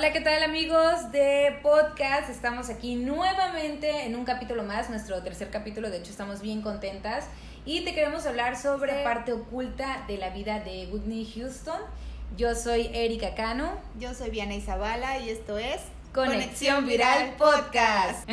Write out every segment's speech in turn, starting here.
Hola, ¿qué tal amigos de podcast? Estamos aquí nuevamente en un capítulo más, nuestro tercer capítulo, de hecho estamos bien contentas y te queremos hablar sobre la parte oculta de la vida de Whitney Houston. Yo soy Erika Cano. Yo soy Viana Zavala y esto es Conexión, Viral, Podcast.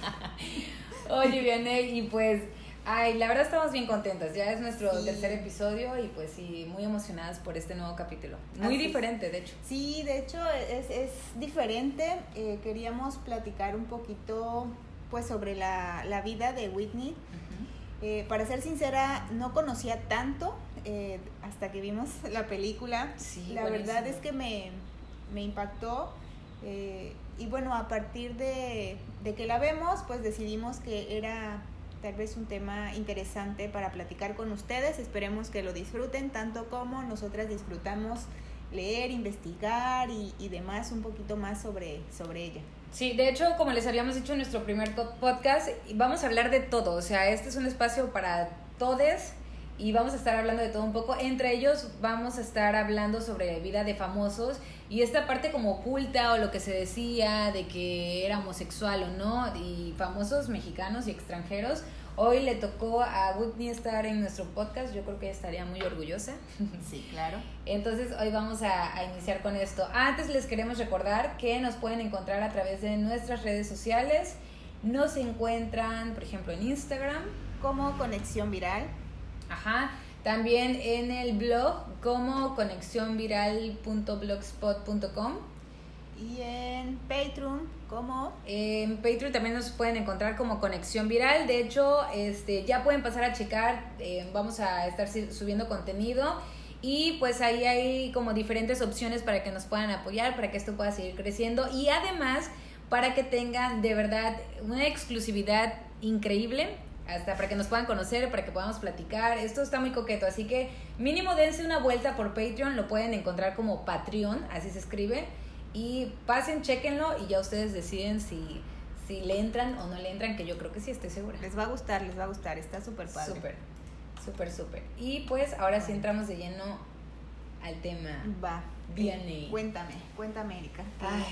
Oye, Vianney, y pues Ay, la verdad estamos bien contentas. Ya es nuestro tercer episodio y pues sí, muy emocionadas por este nuevo capítulo. Muy diferente, de hecho. Sí, de hecho es, es diferente. Eh, queríamos platicar un poquito pues sobre la, la vida de Whitney. Eh, para ser sincera, no conocía tanto eh, hasta que vimos la película. Sí, la verdad es que me, me impactó. y bueno, a partir de, de que la vemos, pues decidimos que era tal vez un tema interesante para platicar con ustedes. Esperemos que lo disfruten tanto como nosotras disfrutamos leer, investigar y, demás un poquito más sobre, sobre ella. Sí, de hecho, como les habíamos dicho en nuestro primer podcast, vamos a hablar de todo. O sea, este es un espacio para todes y vamos a estar hablando de todo un poco. Entre ellos vamos a estar hablando sobre vida de famosos y esta parte como oculta o lo que se decía de que era homosexual o no, y famosos mexicanos y extranjeros. Hoy le tocó a Whitney estar en nuestro podcast, yo creo que estaría muy orgullosa. Sí, claro. Entonces hoy vamos a, a, iniciar con esto. Antes les queremos recordar que nos pueden encontrar a través de nuestras redes sociales. Nos encuentran, por ejemplo, en Instagram. Como Conexión Viral. Ajá. También en el blog como conexionviral.blogspot.com. Y en Patreon, como En Patreon también nos pueden encontrar como Conexión Viral. De hecho, este, ya pueden pasar a checar. Eh, vamos a estar subiendo contenido. Y pues ahí hay como diferentes opciones para que nos puedan apoyar, para que esto pueda seguir creciendo. Y además, para que tengan de verdad una exclusividad increíble hasta para que nos puedan conocer, para que podamos platicar. Esto está muy coqueto, así que mínimo dense una vuelta por Patreon, lo pueden encontrar como Patreon, así se escribe. Y pasen, chequenlo y ya ustedes deciden si, si le entran o no le entran, que yo creo que sí, estoy segura. Les va a gustar, les va a gustar, está súper padre. Súper, súper, súper. Y pues ahora sí entramos de lleno al tema. Va. Viene. Cuéntame, cuéntame, Erika. Ay,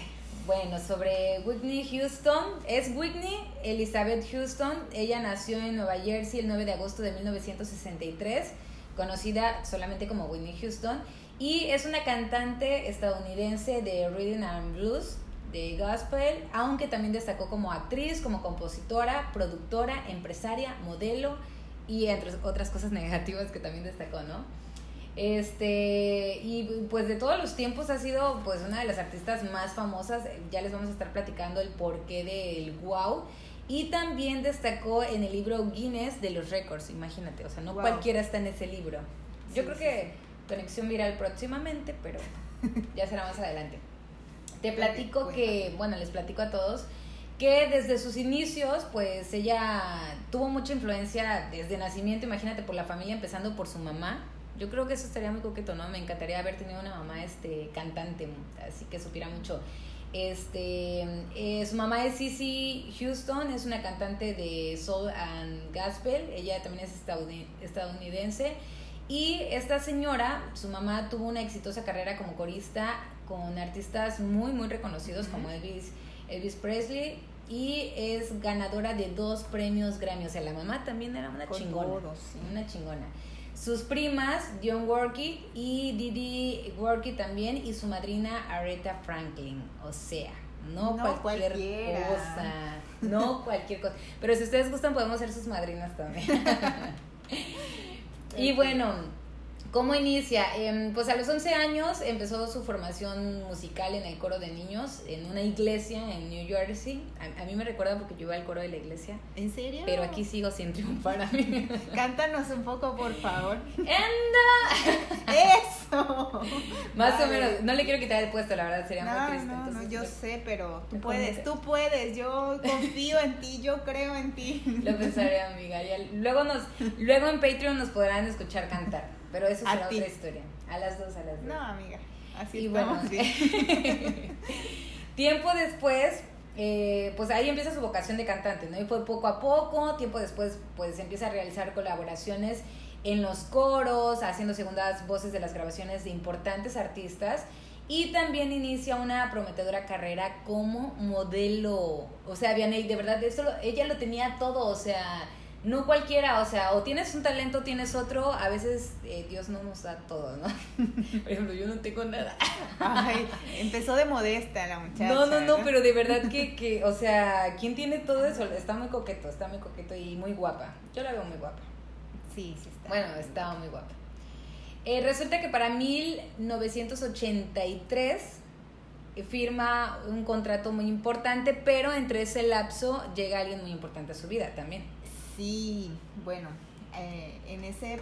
bueno, sobre Whitney Houston. Es Whitney Elizabeth Houston. Ella nació en Nueva Jersey el 9 de agosto de 1963, conocida solamente como Whitney Houston. Y es una cantante estadounidense de Reading and Blues, de gospel, aunque también destacó como actriz, como compositora, productora, empresaria, modelo y entre otras cosas negativas que también destacó, ¿no? Este, y pues de todos los tiempos ha sido pues una de las artistas más famosas, ya les vamos a estar platicando el porqué del wow. Y también destacó en el libro Guinness de los récords, imagínate, o sea, no cualquiera está en ese libro. Yo creo que conexión viral próximamente, pero ya será más adelante. Te platico que, bueno, les platico a todos que desde sus inicios, pues ella tuvo mucha influencia desde nacimiento, imagínate, por la familia, empezando por su mamá, yo creo que eso estaría muy coqueto, ¿no? Me encantaría haber tenido una mamá este, cantante, así que supiera mucho. Este, eh, su mamá es Cissy Houston, es una cantante de soul and gospel, ella también es estadounidense. Y esta señora, su mamá tuvo una exitosa carrera como corista con artistas muy, muy reconocidos como Elvis, Elvis Presley y es ganadora de dos premios Grammy. O sea, la mamá también era una chingona. Una chingona sus primas, Dion Worky y Didi Worky también, y su madrina Aretha Franklin. O sea, no, cualquier cosa. No cualquier cosa. Pero si ustedes gustan, podemos ser sus madrinas también. y bueno ¿Cómo inicia? Em, pues a los 11 años empezó su formación musical en el coro de niños en una iglesia en New Jersey. A, mí me recuerda porque yo iba al coro de la iglesia. ¿En serio? Pero aquí sigo sin triunfar a mí. Cántanos un poco, por favor. ¡Anda! ¡Eso! Más o menos. No le quiero quitar el puesto, la verdad, sería muy triste. No, no, yo sé, pero tú puedes, tú puedes. Yo confío en ti, yo creo en ti. Lo pensaré, amiga. luego, nos, luego en Patreon nos podrán escuchar cantar. Pero eso será otra historia. A las dos, a las dos. No, amiga. Así y bueno, tiempo después, eh, pues ahí empieza su vocación de cantante, ¿no? Y fue poco a poco, tiempo después, pues empieza a realizar colaboraciones en los coros, haciendo segundas voces de las grabaciones de importantes artistas. Y también inicia una prometedora carrera como modelo. O sea, Vianey, de verdad, eso ella lo tenía todo, o sea, no cualquiera, o sea, o tienes un talento, o tienes otro, a veces eh, Dios no nos da todo, ¿no? Por ejemplo, yo no tengo nada. Ay, empezó de modesta la muchacha. No, no, no, pero de verdad que, que, o sea, ¿quién tiene todo eso? Está muy coqueto, está muy coqueto y muy guapa. Yo la veo muy guapa. Sí, sí está. Bueno, estaba muy guapa. Eh, resulta que para 1983 eh, firma un contrato muy importante, pero entre ese lapso llega alguien muy importante a su vida también. Sí, bueno, eh, en ese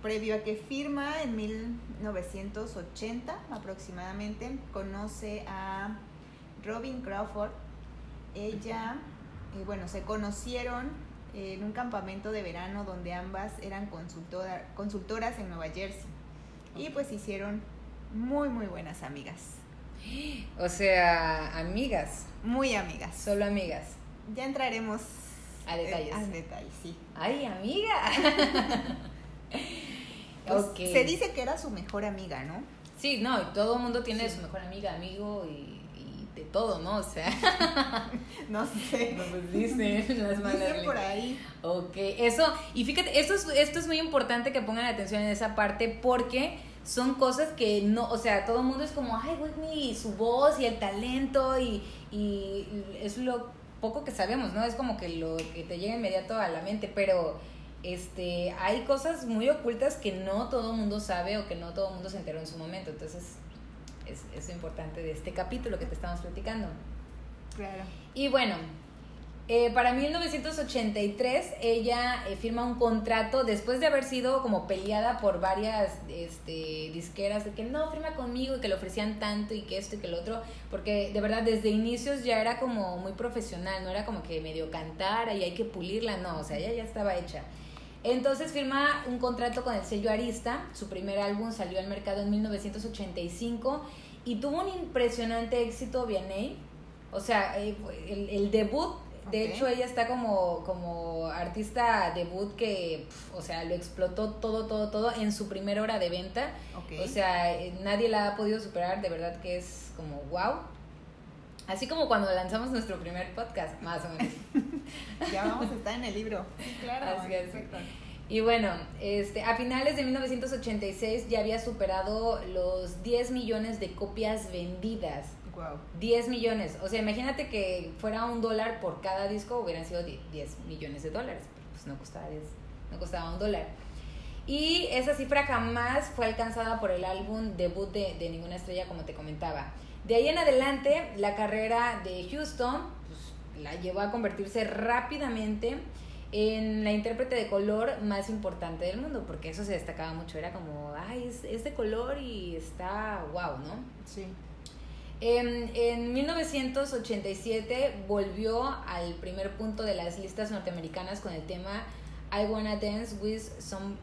previo a que firma en 1980 aproximadamente, conoce a Robin Crawford. Ella, bueno, se conocieron en un campamento de verano donde ambas eran consultora, consultoras en Nueva Jersey. Y pues hicieron muy, muy buenas amigas. O sea, amigas. Muy amigas. Solo amigas. Ya entraremos a detalles. A detalles, sí. Ay, amiga. Pues, se dice que era su mejor amiga, ¿no? Sí, no, y todo el mundo tiene su mejor amiga, amigo y de todo, ¿no? O sea. no sé. No, pues dicen las malas. por ahí. Ok, eso, y fíjate, esto es, esto es muy importante que pongan atención en esa parte porque son cosas que no, o sea, todo el mundo es como, ay, Whitney, y su voz y el talento y, y es lo poco que sabemos, ¿no? Es como que lo que te llega inmediato a la mente, pero este hay cosas muy ocultas que no todo el mundo sabe o que no todo el mundo se enteró en su momento. Entonces, es, es importante de este capítulo que te estamos platicando. Claro. Y bueno, eh, para 1983 ella eh, firma un contrato después de haber sido como peleada por varias este, disqueras de que no, firma conmigo y que le ofrecían tanto y que esto y que lo otro, porque de verdad desde inicios ya era como muy profesional, no era como que medio cantara y hay que pulirla, no, o sea, ella ya estaba hecha. Entonces firma un contrato con el sello Arista, su primer álbum salió al mercado en 1985 y tuvo un impresionante éxito Vianney. O sea, eh, el, debut, de hecho ella está como, como artista debut que, o sea, lo explotó todo, todo, todo en su primera hora de venta. O sea, eh, nadie la ha podido superar, de verdad que es como wow. Así como cuando lanzamos nuestro primer podcast, más o menos. ya vamos a estar en el libro. claro. Y bueno, este, a finales de 1986 ya había superado los 10 millones de copias vendidas. Wow. 10 millones. O sea, imagínate que fuera un dólar por cada disco, hubieran sido 10 millones de dólares. Pero pues no costaba, no costaba un dólar. Y esa cifra jamás fue alcanzada por el álbum debut de, de Ninguna Estrella, como te comentaba. De ahí en adelante, la carrera de Houston pues, la llevó a convertirse rápidamente en la intérprete de color más importante del mundo, porque eso se destacaba mucho, era como, ay, es, de color y está wow, ¿no? Sí. En, en, 1987 volvió al primer punto de las listas norteamericanas con el tema I Wanna Dance with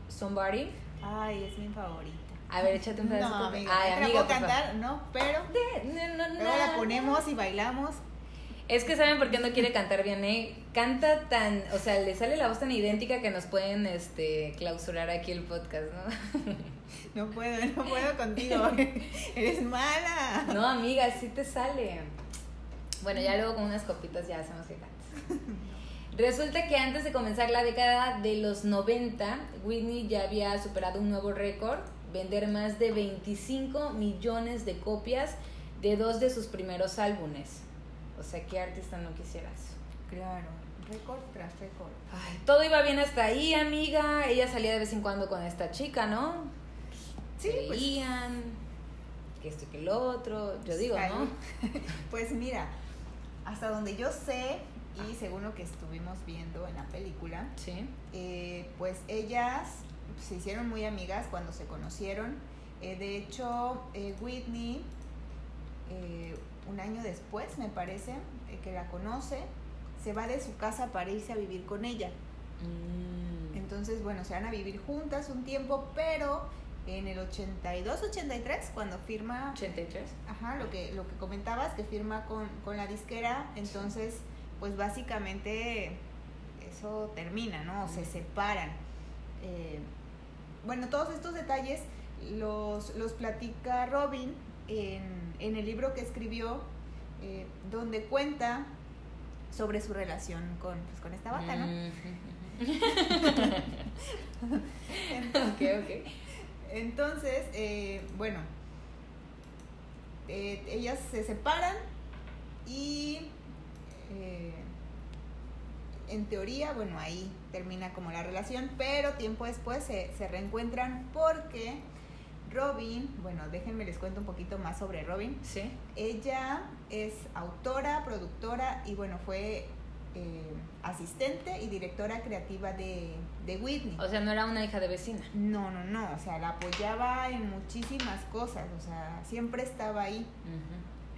Somebody. Ay, es mi favorita. A ver, échate un pedazo. No, amiga, Ay, amiga, puedo cantar, no, pero no, no, luego la ponemos y bailamos. Es que saben por qué no quiere cantar bien, ¿eh? Canta tan, o sea, le sale la voz tan idéntica que nos pueden este clausurar aquí el podcast, ¿no? No puedo, no puedo contigo. Eres mala. No, amiga, sí te sale. Bueno, ya luego con unas copitas ya hacemos que cantes. Resulta que antes de comenzar la década de los 90, Whitney ya había superado un nuevo récord vender más de 25 millones de copias de dos de sus primeros álbumes. O sea, ¿qué artista no quisiera eso? Claro, récord tras récord. Ay, todo iba bien hasta ahí, amiga. Ella salía de vez en cuando con esta chica, ¿no? Sí, pues. que esto y que lo otro. Yo digo, ¿no? pues mira, hasta donde yo sé, y según lo que estuvimos viendo en la película, ¿Sí? Eh, pues ellas se hicieron muy amigas cuando se conocieron. Eh, de hecho, eh, Whitney, eh, un año después, me parece, que la conoce, se va de su casa para irse a vivir con ella. Mm. Entonces, bueno, se van a vivir juntas un tiempo, pero en el 82, 83, cuando firma... 83. Ajá, lo que, lo que comentabas, que firma con, con la disquera, entonces, pues básicamente eso termina, ¿no? Se separan. Eh, bueno, todos estos detalles los, los platica Robin en, en el libro que escribió, eh, donde cuenta sobre su relación con, pues, con esta bata, ¿no? entonces, entonces eh, bueno, eh, ellas se separan y en teoría, bueno, ahí termina como la relación, pero tiempo después se, se reencuentran porque Robin, bueno, déjenme les cuento un poquito más sobre Robin. Sí. Ella es autora, productora y bueno, fue eh, asistente y directora creativa de, de, Whitney. O sea, no era una hija de vecina. No, no, no, o sea, la apoyaba en muchísimas cosas, o sea, siempre estaba ahí.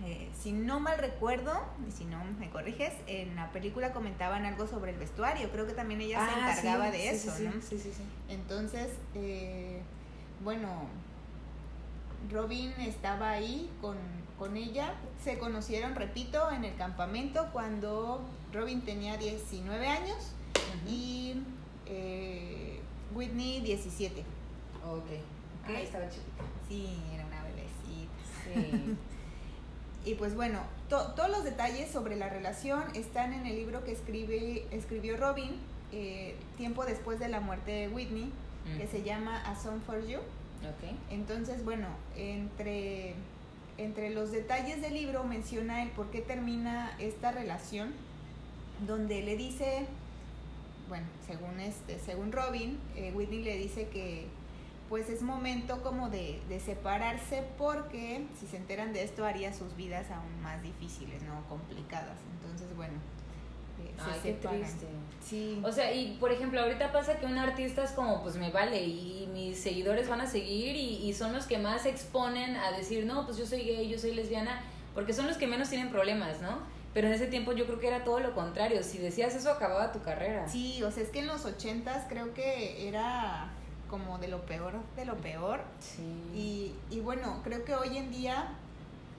eh, si no mal recuerdo, y si no me corriges, en la película comentaban algo sobre el vestuario, creo que también ella se Ah, encargaba sí, de sí, eso, sí, ¿no? Sí, sí, sí. Entonces, eh, bueno, Robin estaba ahí con, con ella. Se conocieron, repito, en el campamento cuando Robin tenía 19 años y eh, Whitney 17. Ok. Ok. Ah, estaba chiquita. Sí, era una bebecita. Sí. Y pues bueno, to- todos los detalles sobre la relación están en el libro que escribe, escribió Robin eh, tiempo después de la muerte de Whitney, que se llama A Song for You. Ok. Entonces, bueno, entre, entre los detalles del libro menciona el por qué termina esta relación, donde le dice, bueno, según este, según Robin, eh, Whitney le dice que pues es momento como de, de separarse porque si se enteran de esto haría sus vidas aún más difíciles, ¿no? Complicadas. Entonces, bueno, se Ay, qué triste. Sí. O sea, y por ejemplo, ahorita pasa que un artista es como, pues me vale, y mis seguidores van a seguir, y, y son los que más se exponen a decir, no, pues yo soy gay, yo soy lesbiana, porque son los que menos tienen problemas, ¿no? Pero en ese tiempo yo creo que era todo lo contrario. Si decías eso, acababa tu carrera. Sí, o sea, es que en los ochentas creo que era como de lo peor de lo peor. Sí. Y, y bueno, creo que hoy en día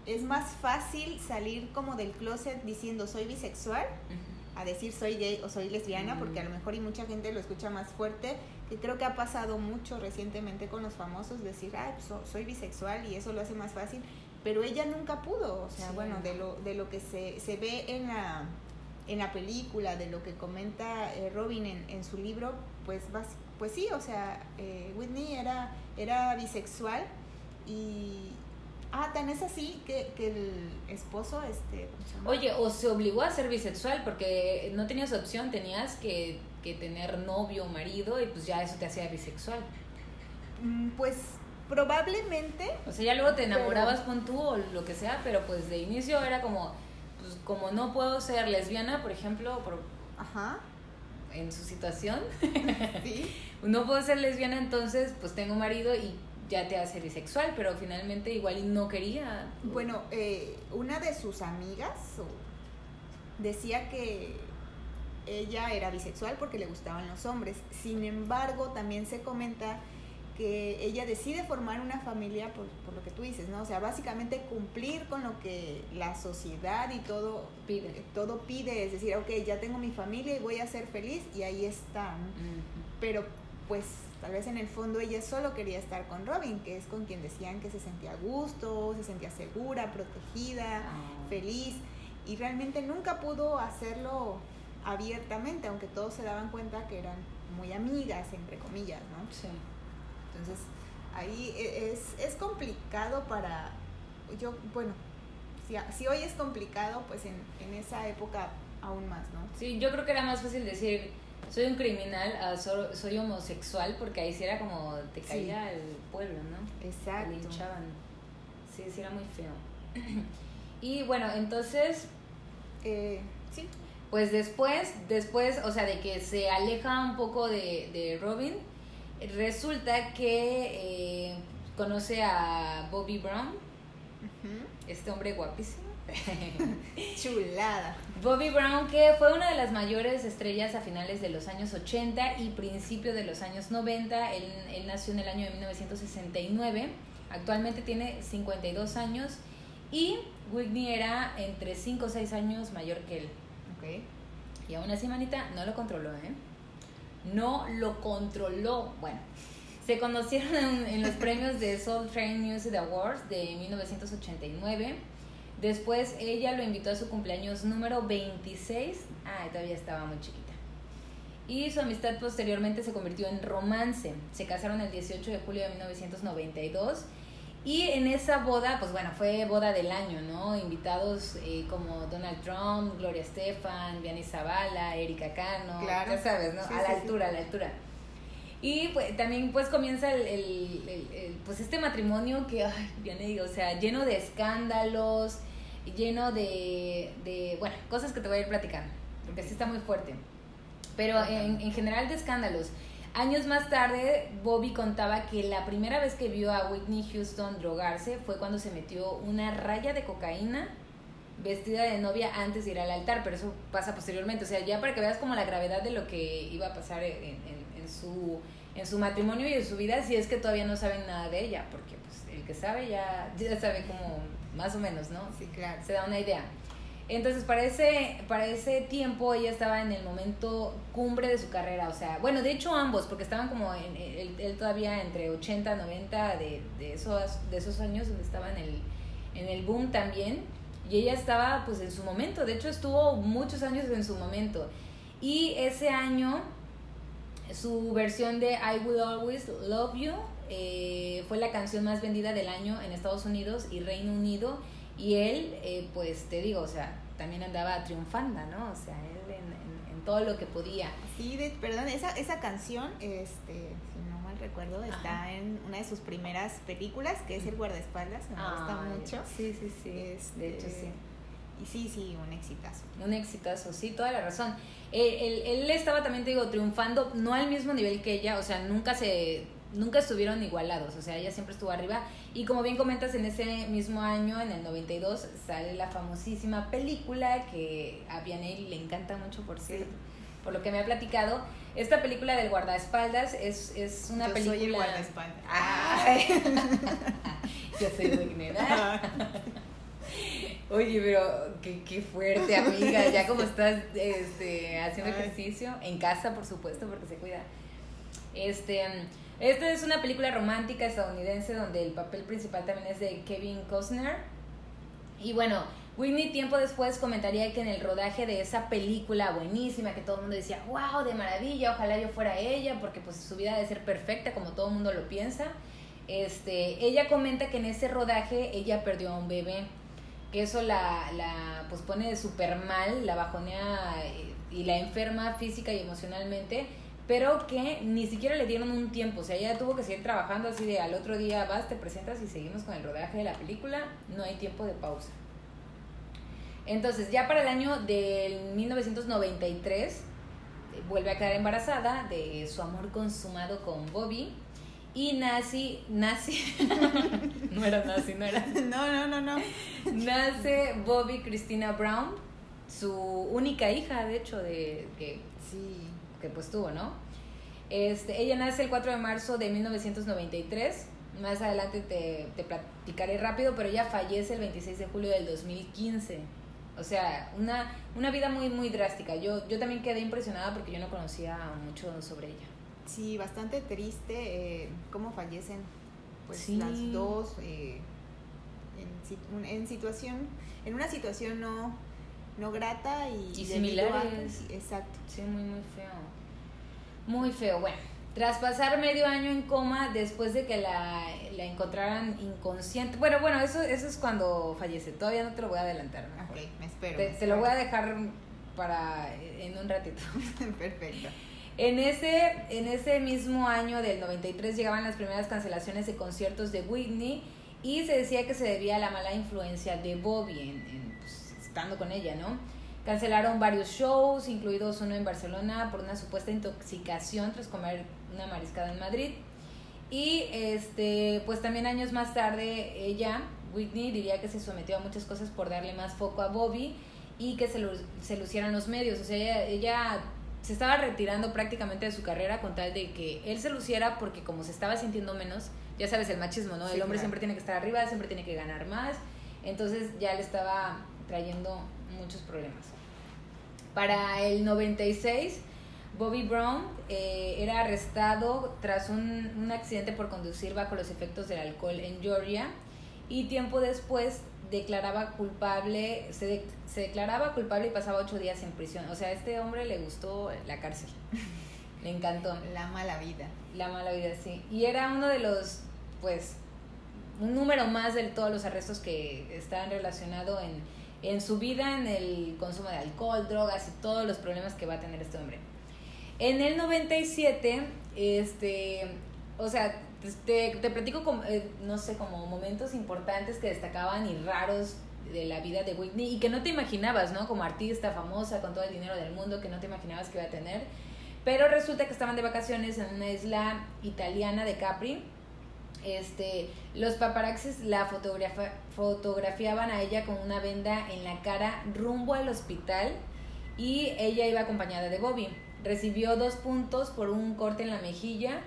es más fácil salir como del closet diciendo soy bisexual Ujú. A decir soy gay o soy lesbiana, Mm. porque a lo mejor y mucha gente lo escucha más fuerte, que creo que ha pasado mucho recientemente con los famosos decir, pues, so- soy bisexual y eso lo hace más fácil, pero ella nunca pudo, o sea, Sí. bueno, de lo, de lo que se, se ve en la, en la película, de lo que comenta eh, Robin en, en su libro, pues, pues sí, o sea, eh, Whitney era, era bisexual y... Ah, tan es así que, que el esposo, este... Oye, o se obligó a ser bisexual porque no tenías opción, tenías que, que tener novio o marido y pues ya eso te hacía bisexual. Mm, Pues probablemente, O sea, ya luego te Pero- enamorabas con tú o lo que sea, pero pues de inicio era como, pues como no puedo ser lesbiana, por ejemplo, por, ajá, en su situación, sí, no puedo ser lesbiana, entonces pues tengo marido y ya te hace bisexual, pero finalmente igual no quería. bueno, eh, una de sus amigas decía que ella era bisexual porque le gustaban los hombres. Sin embargo, también se comenta que ella decide formar una familia por, por lo que tú dices, ¿no? O sea, básicamente cumplir con lo que la sociedad y todo Pide. eh, todo pide, es decir, ok, ya tengo mi familia y voy a ser feliz y ahí está, ¿no? Ujú. pero pues tal vez en el fondo ella solo quería estar con Robin, que es con quien decían que se sentía a gusto, se sentía segura, protegida, Ah. feliz, y realmente nunca pudo hacerlo abiertamente, aunque todos se daban cuenta que eran muy amigas, entre comillas, ¿no? Sí. Entonces ahí e- es, es complicado para, yo, bueno, si, si hoy es complicado, pues en, en esa época aún más, ¿no? Sí, yo creo que era más fácil decir soy un criminal a so- soy homosexual porque ahí sí era como te Sí. caía el pueblo, ¿no? Exacto. Linchaban. Sí, sí era muy feo. y bueno, entonces, Eh, sí, pues después, después, o sea, de que se aleja un poco de, de Robin, resulta que eh, conoce a Bobby Brown, este hombre guapísimo. chulada. Bobby Brown, que fue una de las mayores estrellas a finales de los años 80 y principio de los años 90. Él, él nació en el año de 1969. Actualmente tiene 52 años y Whitney era entre 5 o 6 años mayor que él. Ok. Y aún así, manita, no lo controló, ¿eh? No lo controló. Bueno, Se conocieron en, los premios de Soul Train Music Awards de 1989. Después ella lo invitó a su cumpleaños número 26. Ah, todavía estaba muy chiquita. Y su amistad posteriormente se convirtió en romance. Se casaron el 18 de julio de 1992 y en esa boda, pues bueno, fue boda del año, ¿no? Invitados eh, como Donald Trump, Gloria Estefan, Vianney Zavala, Erika Cano, claro. ya sabes, ¿no? a la altura, a la altura. Y pues, también pues comienza el, el, pues este matrimonio que, ay, Vianney, o sea, lleno de escándalos, lleno de, de, bueno, cosas que te voy a ir platicando, porque sí está muy fuerte. Pero en, en general de escándalos. Años más tarde, Bobby contaba que la primera vez que vio a Whitney Houston drogarse fue cuando se metió una raya de cocaína vestida de novia antes de ir al altar, pero eso pasa posteriormente. O sea, ya para que veas como la gravedad de lo que iba a pasar en, su, en su matrimonio y en su vida, si es que todavía no saben nada de ella, porque pues el que sabe ya, ya sabe como más o menos, ¿no? Sí, claro. Se da una idea. Entonces, para ese, para ese tiempo ella estaba en el momento cumbre de su carrera, o sea, bueno, de hecho ambos, porque estaban como en, él, todavía entre 80, 90 de, de, esos, de esos años donde estaba en el, en el boom también, y ella estaba pues en su momento, de hecho estuvo muchos años en su momento. Y ese año, su versión de I Will Always Love You eh, fue la canción más vendida del año en Estados Unidos y Reino Unido y él, eh, pues te digo, o sea, también andaba triunfando, ¿no? O sea, él en, en, todo lo que podía. Sí, de, perdón, esa, esa canción, este, si no mal recuerdo, está en una de sus primeras películas, que es El guardaespaldas, me gusta mucho. Sí, sí, sí. Este, de hecho, sí. Y sí, sí, un exitazo. Un exitazo, sí, toda la razón. Eh, él, él, estaba también, te digo, triunfando, no al mismo nivel que ella, o sea, nunca se nunca estuvieron igualados, o sea, ella siempre estuvo arriba. Y como bien comentas, en ese mismo año, en el 92, sale la famosísima película que a Vianney le encanta mucho, por cierto, por lo que me ha platicado. Esta película del guardaespaldas es, es una Yo película... soy el guardaespaldas. Yo soy Wignera. Oye, pero qué, qué, fuerte, amiga. Ya como estás este, haciendo ejercicio, en casa, por supuesto, porque se cuida. Este, esta es una película romántica estadounidense donde el papel principal también es de Kevin Costner. Y bueno, Whitney tiempo después comentaría que en el rodaje de esa película buenísima, que todo el mundo decía, wow, de maravilla, ojalá yo fuera ella, porque pues su vida debe ser perfecta como todo el mundo lo piensa. Este, ella comenta que en ese rodaje ella perdió a un bebé, que eso la, la pues pone súper mal, la bajonea eh, y la enferma física y emocionalmente pero que ni siquiera le dieron un tiempo, o sea, ella tuvo que seguir trabajando así de al otro día vas, te presentas y seguimos con el rodaje de la película, no hay tiempo de pausa. Entonces, ya para el año del 1993, eh, vuelve a quedar embarazada de su amor consumado con Bobby y nace, nace, no era nace, no era. No, no, no, no. Nace Bobby Christina Brown, su única hija, de hecho, de que sí que pues tuvo, ¿no? Este, ella nace el 4 de marzo de 1993. Más adelante te, te platicaré rápido, pero ella fallece el 26 de julio del 2015. O sea, una, una vida muy, muy drástica. Yo, yo también quedé impresionada porque yo no conocía mucho sobre ella. Sí, bastante triste eh, cómo fallecen pues las dos eh, en, en, situación, en una situación no, no grata y, y similares. exacto. Sí, muy, muy feo. Muy feo. Bueno, tras pasar medio año en coma después de que la, la encontraran inconsciente. Bueno, bueno, eso, eso es cuando fallece. Todavía no te lo voy a adelantar. Ok, me espero. Te, lo voy a dejar para en un ratito. Perfecto. En ese, en ese mismo año del 93 llegaban las primeras cancelaciones de conciertos de Whitney y se decía que se debía a la mala influencia de Bobby en estando con ella, ¿no? Cancelaron varios shows, incluidos uno en Barcelona por una supuesta intoxicación tras comer una mariscada en Madrid. Y este, pues también años más tarde ella, Whitney, diría que se sometió a muchas cosas por darle más foco a Bobby y que se, se lucieran los medios. O sea, ella, se estaba retirando prácticamente de su carrera con tal de que él se luciera porque como se estaba sintiendo menos, ya sabes el machismo, ¿no? el hombre siempre tiene que estar arriba, siempre tiene que ganar más. Entonces ya le estaba trayendo muchos problemas. Para el 96, Bobby Brown eh, era arrestado tras un, un accidente por conducir bajo los efectos del alcohol en Georgia y tiempo después declaraba culpable, se, se declaraba culpable y pasaba ocho días en prisión. O sea, a este hombre le gustó la cárcel. Le encantó. La mala vida. La mala vida, sí. Y era uno de los, pues, un número más de todos los arrestos que están relacionados en, en su vida, en el consumo de alcohol, drogas y todos los problemas que va a tener este hombre. En el 97, este, o sea, te, te platico, como, eh, no sé, como momentos importantes que destacaban y raros de la vida de Whitney y que no te imaginabas, ¿no? Como artista famosa con todo el dinero del mundo que no te imaginabas que iba a tener. Pero resulta que estaban de vacaciones en una isla italiana de Capri. Este, los paparazzis la fotografiaban a ella con una venda en la cara rumbo al hospital y ella iba acompañada de Bobby. Recibió dos puntos por un corte en la mejilla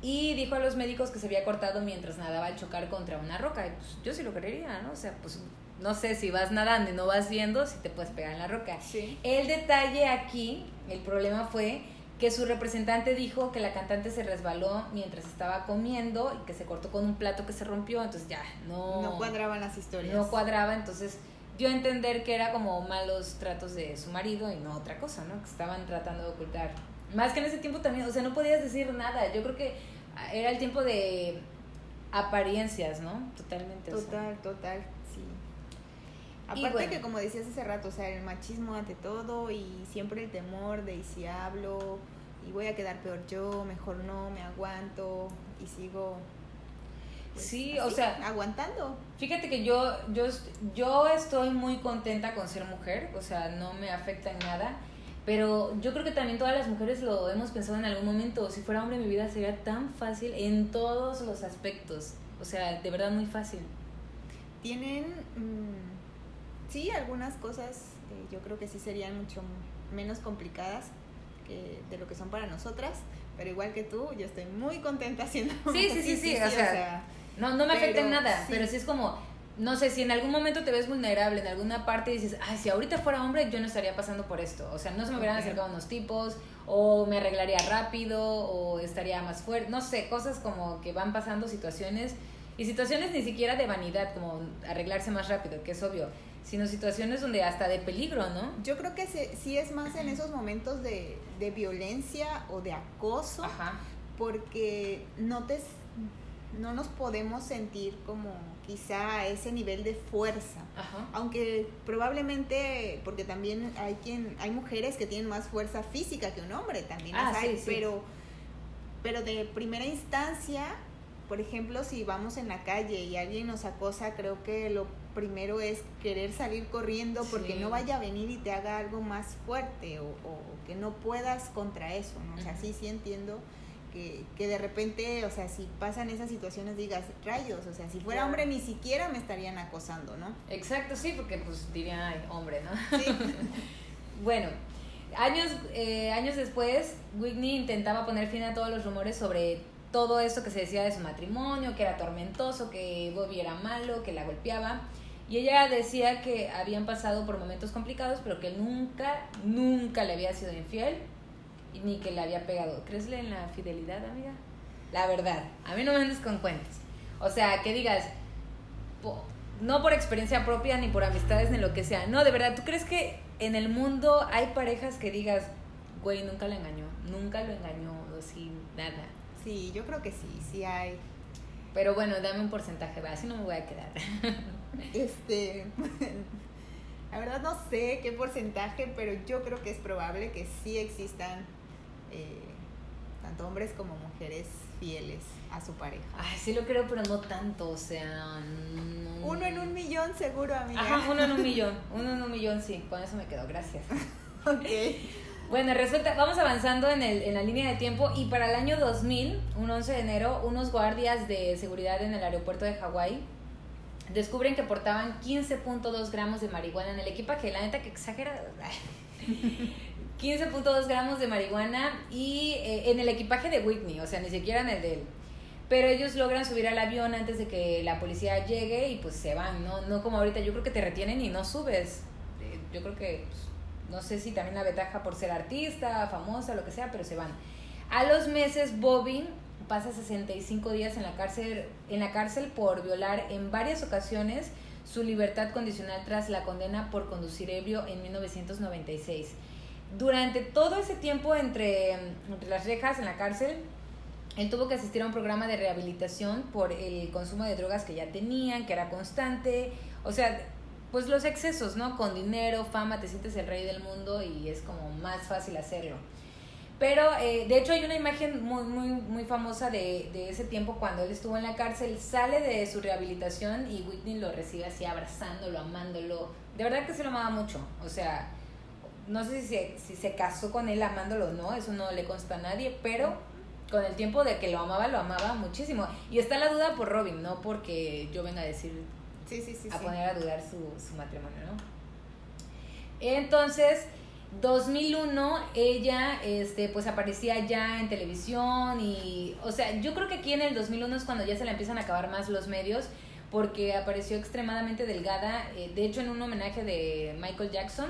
y dijo a los médicos que se había cortado mientras nadaba al chocar contra una roca. Y pues yo sí lo creería, ¿no? O sea, pues no sé si vas nadando y no vas viendo, si te puedes pegar en la roca. Sí. El detalle aquí, el problema fue que su representante dijo que la cantante se resbaló mientras estaba comiendo y que se cortó con un plato que se rompió, entonces ya no No cuadraban las historias. no cuadraba, entonces dio a entender que era como malos tratos de su marido y no otra cosa, ¿no? Que estaban tratando de ocultar. Más que en ese tiempo también, o sea, no podías decir nada. Yo creo que era el tiempo de apariencias, ¿no? Totalmente. o sea. Total, total, Aparte bueno. que como decías hace rato, o sea, el machismo ante todo y siempre el temor de y si hablo y voy a quedar peor yo, mejor no, me aguanto y sigo. pues, Sí, o sea- aguantando. Fíjate que yo, yo, yo estoy muy contenta con ser mujer, o sea, no me afecta en nada, pero yo creo que también todas las mujeres lo hemos pensado en algún momento, si fuera hombre mi vida sería tan fácil en todos los aspectos, o sea, de verdad muy fácil. Tienen, mm, sí, algunas cosas eh, yo creo que sí serían mucho menos complicadas que de lo que son para nosotras, pero igual que tú, yo estoy muy contenta haciendo Sí, sí, sí, sí, o sea, No, no me afecta en nada, sí. pero sí es como, no sé, si en algún momento te ves vulnerable en alguna parte y dices, ay, si ahorita fuera hombre yo no estaría pasando por esto. O sea, no se me hubieran Ok. acercado unos tipos, o me arreglaría rápido, o estaría más fuerte, no sé, cosas como que van pasando situaciones, y situaciones ni siquiera de vanidad, como arreglarse más rápido, que es obvio, sino situaciones donde hasta de peligro, ¿no? Yo creo que se- sí es más en esos momentos de, de violencia o de acoso, Ajá. porque no te no nos podemos sentir como quizá a ese nivel de fuerza. Ajá. Aunque probablemente, porque también hay quien, hay mujeres que tienen más fuerza física que un hombre, también Ah, las hay, sí, sí. pero, pero de primera instancia, por ejemplo, si vamos en la calle y alguien nos acosa, creo que lo primero es querer salir corriendo porque Sí. no vaya a venir y te haga algo más fuerte o, o que no puedas contra eso, ¿no? O sea, sí, sí entiendo que, que de repente, o sea, si pasan esas situaciones digas, rayos, o sea, si fuera Claro. hombre ni siquiera me estarían acosando, ¿no? Exacto, sí, porque pues dirían, ay, hombre, ¿no? Sí. Bueno, años, eh, años después, Whitney intentaba poner fin a todos los rumores sobre todo esto que se decía de su matrimonio, que era tormentoso, que Bobby era malo, que la golpeaba. Y ella decía que habían pasado por momentos complicados, pero que nunca, nunca le había sido infiel ni que le había pegado. ¿Creesle en la fidelidad, amiga? La verdad, a mí no me andes con cuentos. O sea, que digas, po- no por experiencia propia, ni por amistades, ni lo que sea. No, de verdad, ¿tú crees que en el mundo hay parejas que digas, güey, nunca la engañó, nunca lo engañó, o así, nada? Sí, yo creo que sí, sí hay. Pero bueno, dame un porcentaje, va, así no me voy a quedar. Este, la verdad no sé qué porcentaje, pero yo creo que es probable que sí existan eh, tanto hombres como mujeres fieles a su pareja. Ay, sí lo creo, pero no tanto, o sea... no- Uno en un millón seguro, amiga. Ajá, uno en un millón, uno en un millón, sí, con eso me quedo, gracias. Ok. Bueno, resulta, vamos avanzando en, el, en la línea de tiempo y para el año 2000, un 11 de enero, unos guardias de seguridad en el aeropuerto de Hawái descubren que portaban 15.2 gramos de marihuana en el equipaje. La neta que exagera. 15.2 gramos de marihuana y eh, en el equipaje de Whitney, o sea, ni siquiera en el de él. Pero ellos logran subir al avión antes de que la policía llegue y pues se van, ¿no? No como ahorita, yo creo que te retienen y no subes. Eh, Yo creo que pues, no sé si también la ventaja por ser artista, famosa, lo que sea, pero se van. A los meses, Bobby pasa 65 días en la cárcel, en la cárcel por violar en varias ocasiones su libertad condicional tras la condena por conducir ebrio en 1996. Durante todo ese tiempo entre, entre las rejas en la cárcel, él tuvo que asistir a un programa de rehabilitación por el consumo de drogas que ya tenían, que era constante. O sea, pues los excesos, ¿no? Con dinero, fama, te sientes el rey del mundo y es como más fácil hacerlo. Pero eh, de hecho hay una imagen muy, muy, muy famosa de, de, ese tiempo cuando él estuvo en la cárcel, sale de su rehabilitación y Whitney lo recibe así abrazándolo, amándolo. De verdad que se lo amaba mucho. O sea, no sé si se, si se casó con él amándolo o no, eso no le consta a nadie, pero con el tiempo de que lo amaba, lo amaba muchísimo. Y está la duda por Robin, no porque yo venga a decir, sí, sí, sí, a poner a dudar su, su matrimonio, ¿no? Entonces, 2001 ella este pues aparecía ya en televisión y o sea yo creo que aquí en el 2001 es cuando ya se le empiezan a acabar más los medios porque apareció extremadamente delgada eh, de hecho en un homenaje de Michael Jackson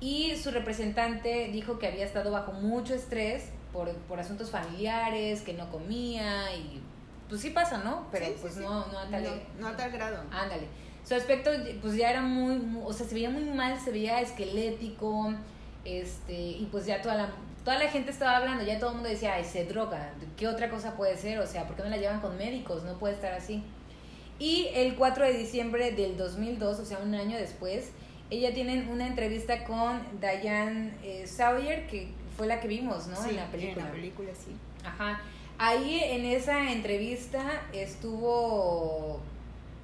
y su representante dijo que había estado bajo mucho estrés por, por asuntos familiares que no comía y pues sí pasa no pero pues No, no a tal no, a tal grado. Ándale. Su aspecto pues ya era muy, muy o sea se veía muy mal se veía esquelético este, y pues ya toda la, toda la gente estaba hablando, ya todo el mundo decía, ay, se droga, ¿qué otra cosa puede ser? O sea, ¿por qué no la llevan con médicos? No puede estar así. Y el 4 de diciembre del 2002, o sea, un año después, ella tiene una entrevista con Diane eh, Sawyer, que fue la que vimos, ¿no? en la película. En la película, sí. Ajá. Ahí en esa entrevista estuvo,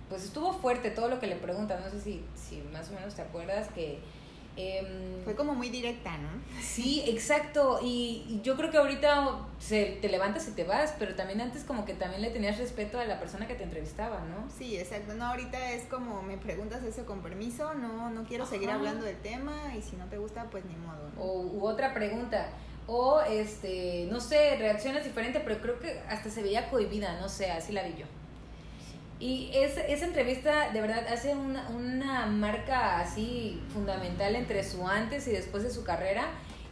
pues estuvo fuerte todo lo que le preguntan, no sé si, si más o menos te acuerdas que Em, Fue como muy directa, ¿no? Sí, exacto. Y, yo creo que ahorita se, te levantas y te vas, pero también antes como que también le tenías respeto a la persona que te entrevistaba, ¿no? Sí, exacto. No, ahorita es como me preguntas eso con permiso, no, no quiero seguir hablando del tema y si no te gusta, pues ni modo. O u otra pregunta. O, este, no sé, reacciones diferentes, pero creo que hasta se veía cohibida, no sé, así la vi yo. Y es, esa entrevista de verdad hace una, una marca así fundamental entre su antes y después de su carrera.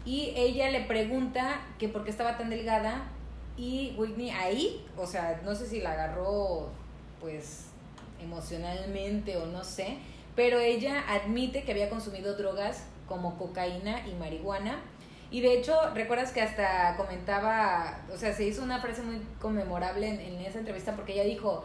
Y ella le pregunta que por qué estaba tan delgada y Whitney ahí, o sea, no sé si la agarró pues emocionalmente o no sé, pero ella admite que había consumido drogas como cocaína y marihuana. Y de hecho, recuerdas que hasta comentaba, o sea, se hizo una frase muy conmemorable en, en esa entrevista porque ella dijo,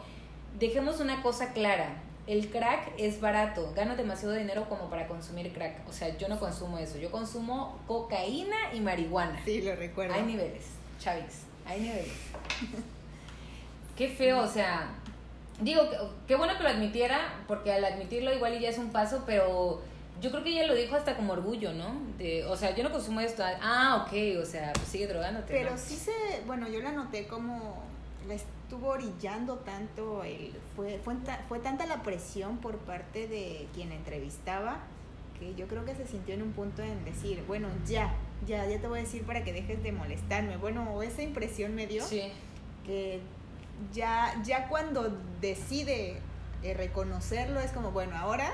dejemos una cosa clara. El crack es barato, gano demasiado dinero como para consumir crack. O sea, yo no consumo eso, yo consumo cocaína y marihuana. Sí, lo recuerdo. Hay niveles, Chavis, hay niveles. qué feo, o sea, digo, qué bueno que lo admitiera, porque al admitirlo igual ya es un paso, pero yo creo que ella lo dijo hasta como orgullo, ¿no? De, o sea, yo no consumo esto. Ah, ok, o sea, pues sigue drogándote. Pero sí se, bueno, yo la noté como estuvo orillando tanto, el, fue, fue, fue tanta la presión por parte de quien entrevistaba que yo creo que se sintió en un punto en decir, bueno, ya, ya, ya te voy a decir para que dejes de molestarme. Bueno, esa impresión me dio que ya, ya cuando decide eh, reconocerlo es como, bueno, ahora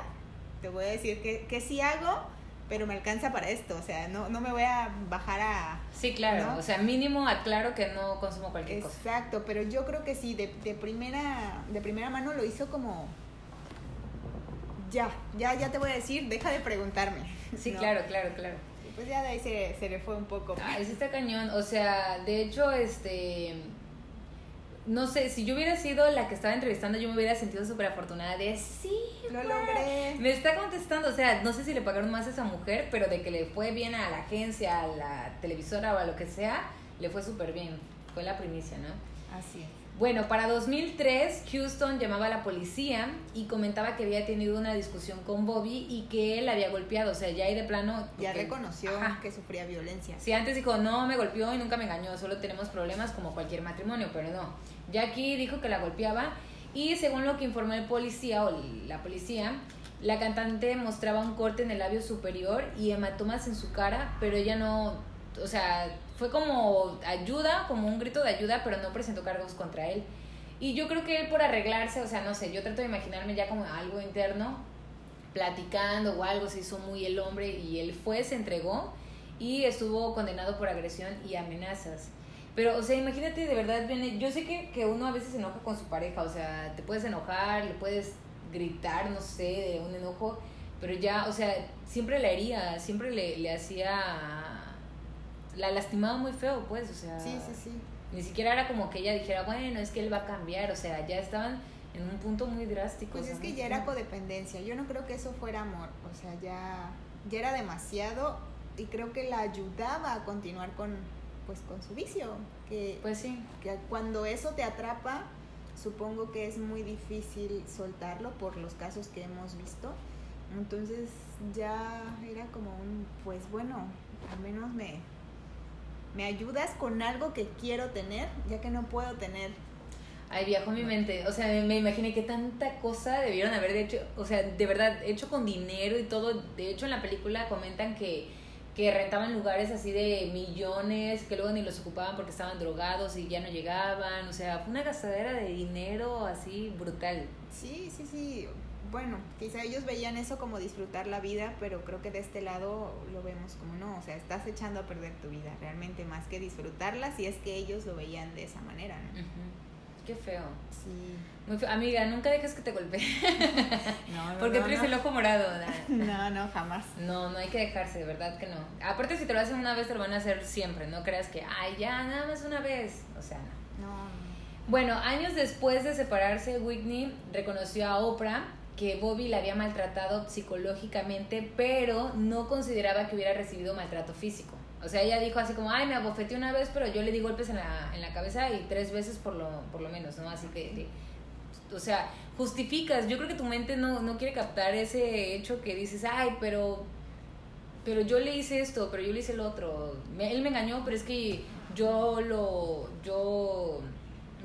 te voy a decir que, que sí hago, pero me alcanza para esto, o sea, no, no me voy a bajar a... Sí, claro, o sea, mínimo aclaro que no consumo cualquier cosa. Exacto, pero yo creo que sí, de, de, primera, de primera mano lo hizo como... Ya, ya, ya te voy a decir, deja de preguntarme. Sí, claro, claro, claro. pues ya de ahí se, se le fue un poco. Ay, sí está cañón, o sea, de hecho, este no sé, si yo hubiera sido la que estaba entrevistando, yo me hubiera sentido súper afortunada de, sí, lo logré. Me está contestando, o sea, no sé si le pagaron más a esa mujer, pero de que le fue bien a la agencia, a la televisora o a lo que sea, le fue súper bien. Fue la primicia, ¿no? Así es. Bueno, para 2003, Houston llamaba a la policía y comentaba que había tenido una discusión con Bobby y que él había golpeado. O sea, ya ahí de plano. Ya reconoció que sufría violencia. Sí, antes dijo, no, me golpeó y nunca me engañó, solo tenemos problemas como cualquier matrimonio, pero no. Jackie dijo que la golpeaba y según lo que informó el policía o la policía, la cantante mostraba un corte en el labio superior y hematomas en su cara, pero ella no, o sea, fue como ayuda, como un grito de ayuda, pero no presentó cargos contra él. Y yo creo que él por arreglarse, o sea, no sé, yo trato de imaginarme ya como algo interno, platicando o algo, se hizo muy el hombre y él fue, se entregó y estuvo condenado por agresión y amenazas. Pero, o sea, imagínate, de verdad, viene, yo sé que, que uno a veces se enoja con su pareja, o sea, te puedes enojar, le puedes gritar, no sé, de un enojo, pero ya, o sea, siempre la hería, siempre le, le hacía, la lastimaba muy feo, pues, o sea. Sí, sí, sí. Ni siquiera era como que ella dijera, bueno, es que él va a cambiar, o sea, ya estaban en un punto muy drástico. Pues es que ya era codependencia, yo no creo que eso fuera amor, o sea, ya, ya era demasiado y creo que la ayudaba a continuar con, pues, con su vicio, que, pues sí. que cuando eso te atrapa, supongo que es muy difícil soltarlo por los casos que hemos visto, entonces ya era como un, pues bueno, al menos me, me ayudas con algo que quiero tener, ya que no puedo tener Ay, viajó mi mente. O sea, me imaginé que tanta cosa debieron haber hecho. O sea, de verdad, hecho con dinero y todo. De hecho, en la película comentan que, que rentaban lugares así de millones, que luego ni los ocupaban porque estaban drogados y ya no llegaban. O sea, fue una gastadera de dinero así brutal. Sí, sí, sí. Bueno, quizá ellos veían eso como disfrutar la vida, pero creo que de este lado lo vemos como no, o sea, estás echando a perder tu vida, realmente más que disfrutarla, si es que ellos lo veían de esa manera, ¿no? Qué feo. Sí. Muy feo. Amiga, nunca dejes que te golpee. No, no, Porque no, traes el ojo morado. No, no, jamás. No, no hay que dejarse, de verdad que no. Aparte, si te lo hacen una vez, te lo van a hacer siempre. No creas que, ay, ya, nada más una vez. O sea. No, no. Bueno, años después de separarse, Whitney reconoció a Oprah que Bobby la había maltratado psicológicamente, pero no consideraba que hubiera recibido maltrato físico. O sea, ella dijo así como, ay, me abofeteé una vez, pero yo le di golpes en la, en la cabeza y tres veces por lo, por lo menos, ¿no? Así que, o sea, justificas. Yo creo que tu mente no, no quiere captar ese hecho que dices, ay, pero, pero yo le hice esto, pero yo le hice el otro. Él me engañó, pero es que yo lo, yo,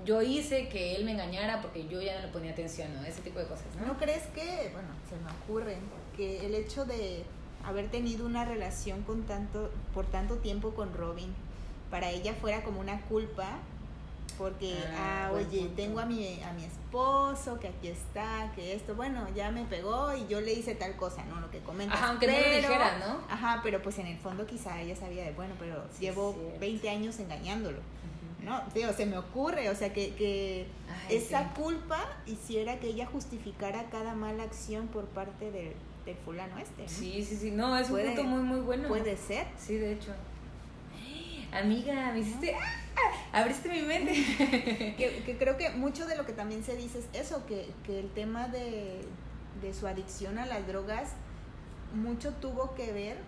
yo hice que él me engañara porque yo ya no le ponía atención, ¿no? Ese tipo de cosas. ¿No crees que, bueno, se me ocurre, que el hecho de haber tenido una relación con tanto, por tanto tiempo con Robin, para ella fuera como una culpa? Porque, Ah, ah, oye, punto. tengo a mi, a mi esposo, que aquí está, que esto, bueno, ya me pegó y yo le hice tal cosa, ¿no? Lo que comentas. Ajá, aunque no lo Pero- dijera, ¿no? Ajá, pero pues en el fondo quizá ella sabía de, bueno, pero Sí, llevo cierto. 20 años engañándolo. No, digo, se me ocurre, o sea, que, que Ay, esa sí. culpa hiciera que ella justificara cada mala acción por parte del, del fulano este. ¿no? Sí, sí, sí. No, es un punto muy, muy bueno. Puede ser. Sí, de hecho. Amiga, me hiciste... ¡Ah! Abriste mi mente. Que, que creo que mucho de lo que también se dice es eso, que, que el tema de, de su adicción a las drogas mucho tuvo que ver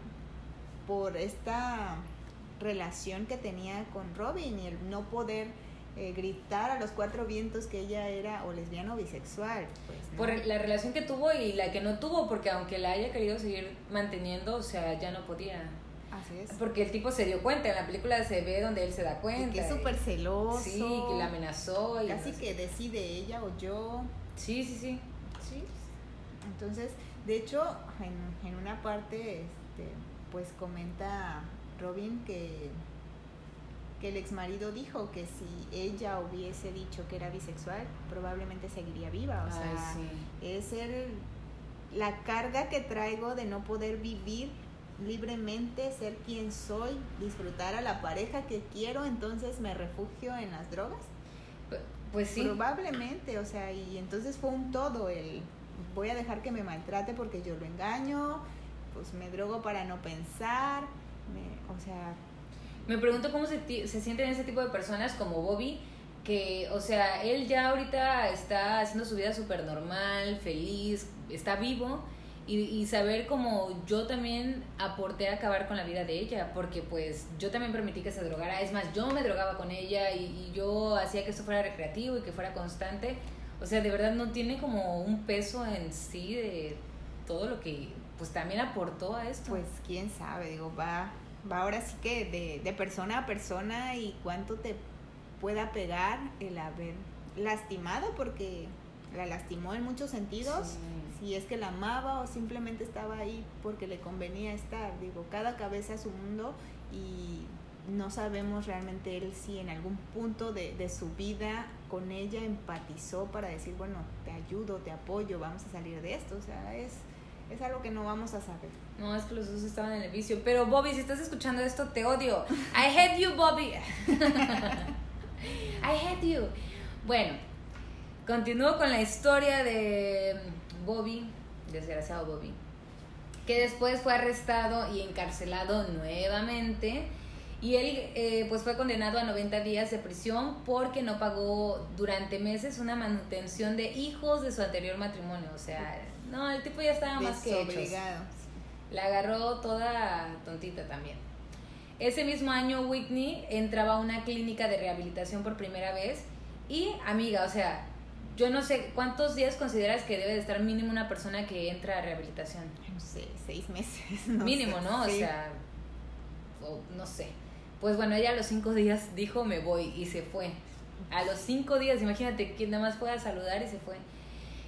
por esta relación que tenía con Robin y el no poder eh, gritar a los cuatro vientos que ella era o lesbiana o bisexual. Pues, ¿no? Por la relación que tuvo y la que no tuvo, porque aunque la haya querido seguir manteniendo, o sea, ya no podía. Así es. Porque el tipo se dio cuenta, en la película se ve donde él se da Y cuenta. que es súper celoso. Sí, que la amenazó. Y Casi no sé. que decide ella o yo. Sí, sí, sí. Sí. Entonces, de hecho, en, en una parte, este, pues comenta Robin que, que el ex marido dijo que si ella hubiese dicho que era bisexual, probablemente seguiría viva. O Ay, sea, sí. es el, la carga que traigo de no poder vivir libremente, ser quien soy, disfrutar a la pareja que quiero, entonces me refugio en las drogas. Pu- Pues sí. Probablemente, o sea, y entonces fue un todo el voy a dejar que me maltrate porque yo lo engaño, pues me drogo para no pensar, me- o sea, Me pregunto cómo se, se sienten ese tipo de personas como Bobby, que, o sea, él ya ahorita está haciendo su vida súper normal, feliz, está vivo, y, y saber como yo también aporté a acabar con la vida de ella, porque pues yo también permití que se drogara, es más, yo me drogaba con ella y, y yo hacía que esto fuera recreativo y que fuera constante, o sea, de verdad no tiene como un peso en sí de todo lo que pues también aportó a esto. pues quién sabe, digo, va, va ahora sí que de, de persona a persona y cuánto te pueda pegar el haber lastimado, porque la lastimó en muchos sentidos. Sí. si es que la amaba o simplemente estaba ahí porque le convenía estar. Digo, cada cabeza es un mundo y no sabemos realmente él si en algún punto de, de su vida con ella empatizó para decir, bueno, te ayudo, te apoyo, vamos a salir de esto. O sea, es, es algo que no vamos a saber. No, es que los dos estaban en el vicio. Pero Bobby, si estás escuchando esto, te odio. I hate you, Bobby. I hate you. Bueno, continúo con la historia de Bobby, desgraciado Bobby, que después fue arrestado y encarcelado nuevamente. Y él eh, pues fue condenado a 90 días de prisión porque no pagó durante meses una manutención de hijos de su anterior matrimonio. O sea, no, el tipo ya estaba más que hecho. La agarró toda tontita también. Ese mismo año Whitney entraba a una clínica de rehabilitación por primera vez y amiga, o sea, yo no sé cuántos días consideras que debe de estar mínimo una persona que entra a rehabilitación. No sé, seis meses. mínimo, ¿no? O sea, no sé. Pues bueno, ella a los cinco días dijo me voy y se fue. A los cinco días, imagínate que nada más fue a saludar y se fue.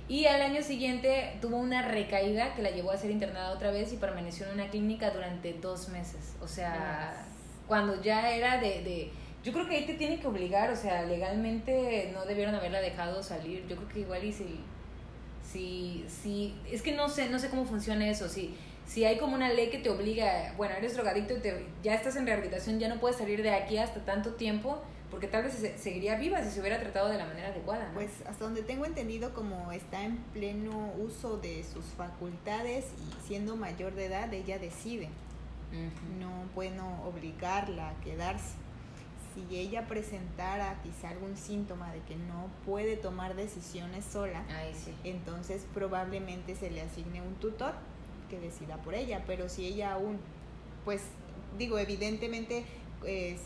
Y al año siguiente tuvo una recaída que la llevó a ser internada otra vez y permaneció en una clínica durante dos meses. O sea, cuando ya era de, de... Yo creo que ahí te tiene que obligar, o sea, legalmente no debieron haberla dejado salir. Yo creo que igual y si... Si, si, es que no sé, no sé cómo funciona eso. Si, si hay como una ley que te obliga, bueno, eres drogadicto y te, ya estás en rehabilitación, ya no puedes salir de aquí hasta tanto tiempo, porque tal vez seguiría viva si se hubiera tratado de la manera adecuada. Pues hasta donde tengo entendido, como está en pleno uso de sus facultades y siendo mayor de edad, ella decide. No bueno obligarla a quedarse. Si ella presentara quizá algún síntoma de que no puede tomar decisiones sola, entonces probablemente se le asigne un tutor que decida por ella. Pero si ella aún, pues digo, evidentemente pues,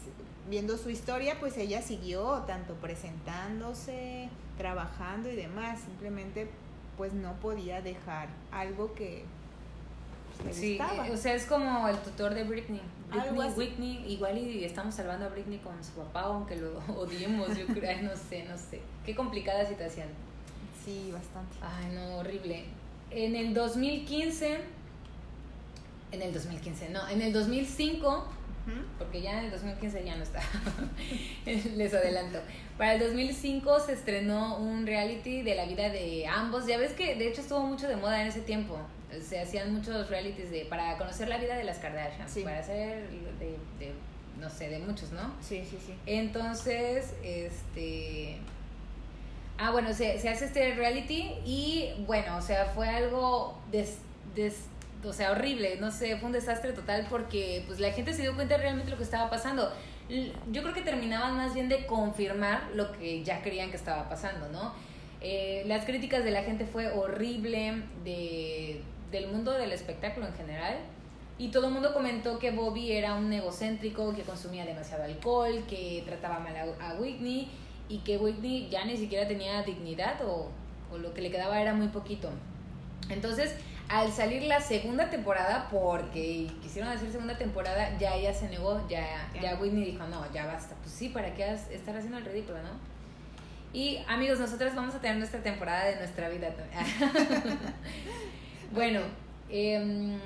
viendo su historia, pues ella siguió tanto presentándose, trabajando y demás. Simplemente pues no podía dejar algo que pues, sí, eh, o sea, es como el tutor de Britney. Britney, Whitney, igual y estamos salvando a Britney con su papá, aunque lo odiemos, yo creo, no sé, no sé. Qué complicada situación. Sí, bastante. Ay, no, horrible. En el 2015, en el 2015, no, en el 2005 porque ya en el 2015 ya no está. Les adelanto. Para el 2005 se estrenó un reality de la vida de ambos. Ya ves que de hecho estuvo mucho de moda en ese tiempo. Se hacían muchos realities de para conocer la vida de las Kardashian, para hacer de, de, no sé, de muchos, ¿no? Sí, sí, sí. Entonces, este Ah, bueno, se, se hace este reality y bueno, o sea, fue algo des, des o sea, horrible, no sé, fue un desastre total porque pues la gente se dio cuenta realmente de lo que estaba pasando. Yo creo que terminaban más bien de confirmar lo que ya creían que estaba pasando, ¿no? Eh, las críticas de la gente fue horrible de, del mundo del espectáculo en general. Y todo el mundo comentó que Bobby era un egocéntrico, que consumía demasiado alcohol, que trataba mal a, Whitney y que Whitney ya ni siquiera tenía dignidad o, o lo que le quedaba era muy poquito. Entonces, al salir la segunda temporada, porque quisieron hacer segunda temporada, ya ella se negó, ya, ya Whitney dijo, no, ya basta. Pues sí, ¿para qué estar haciendo el ridículo, no? Y amigos, nosotros vamos a tener nuestra temporada de nuestra vida. bueno, em,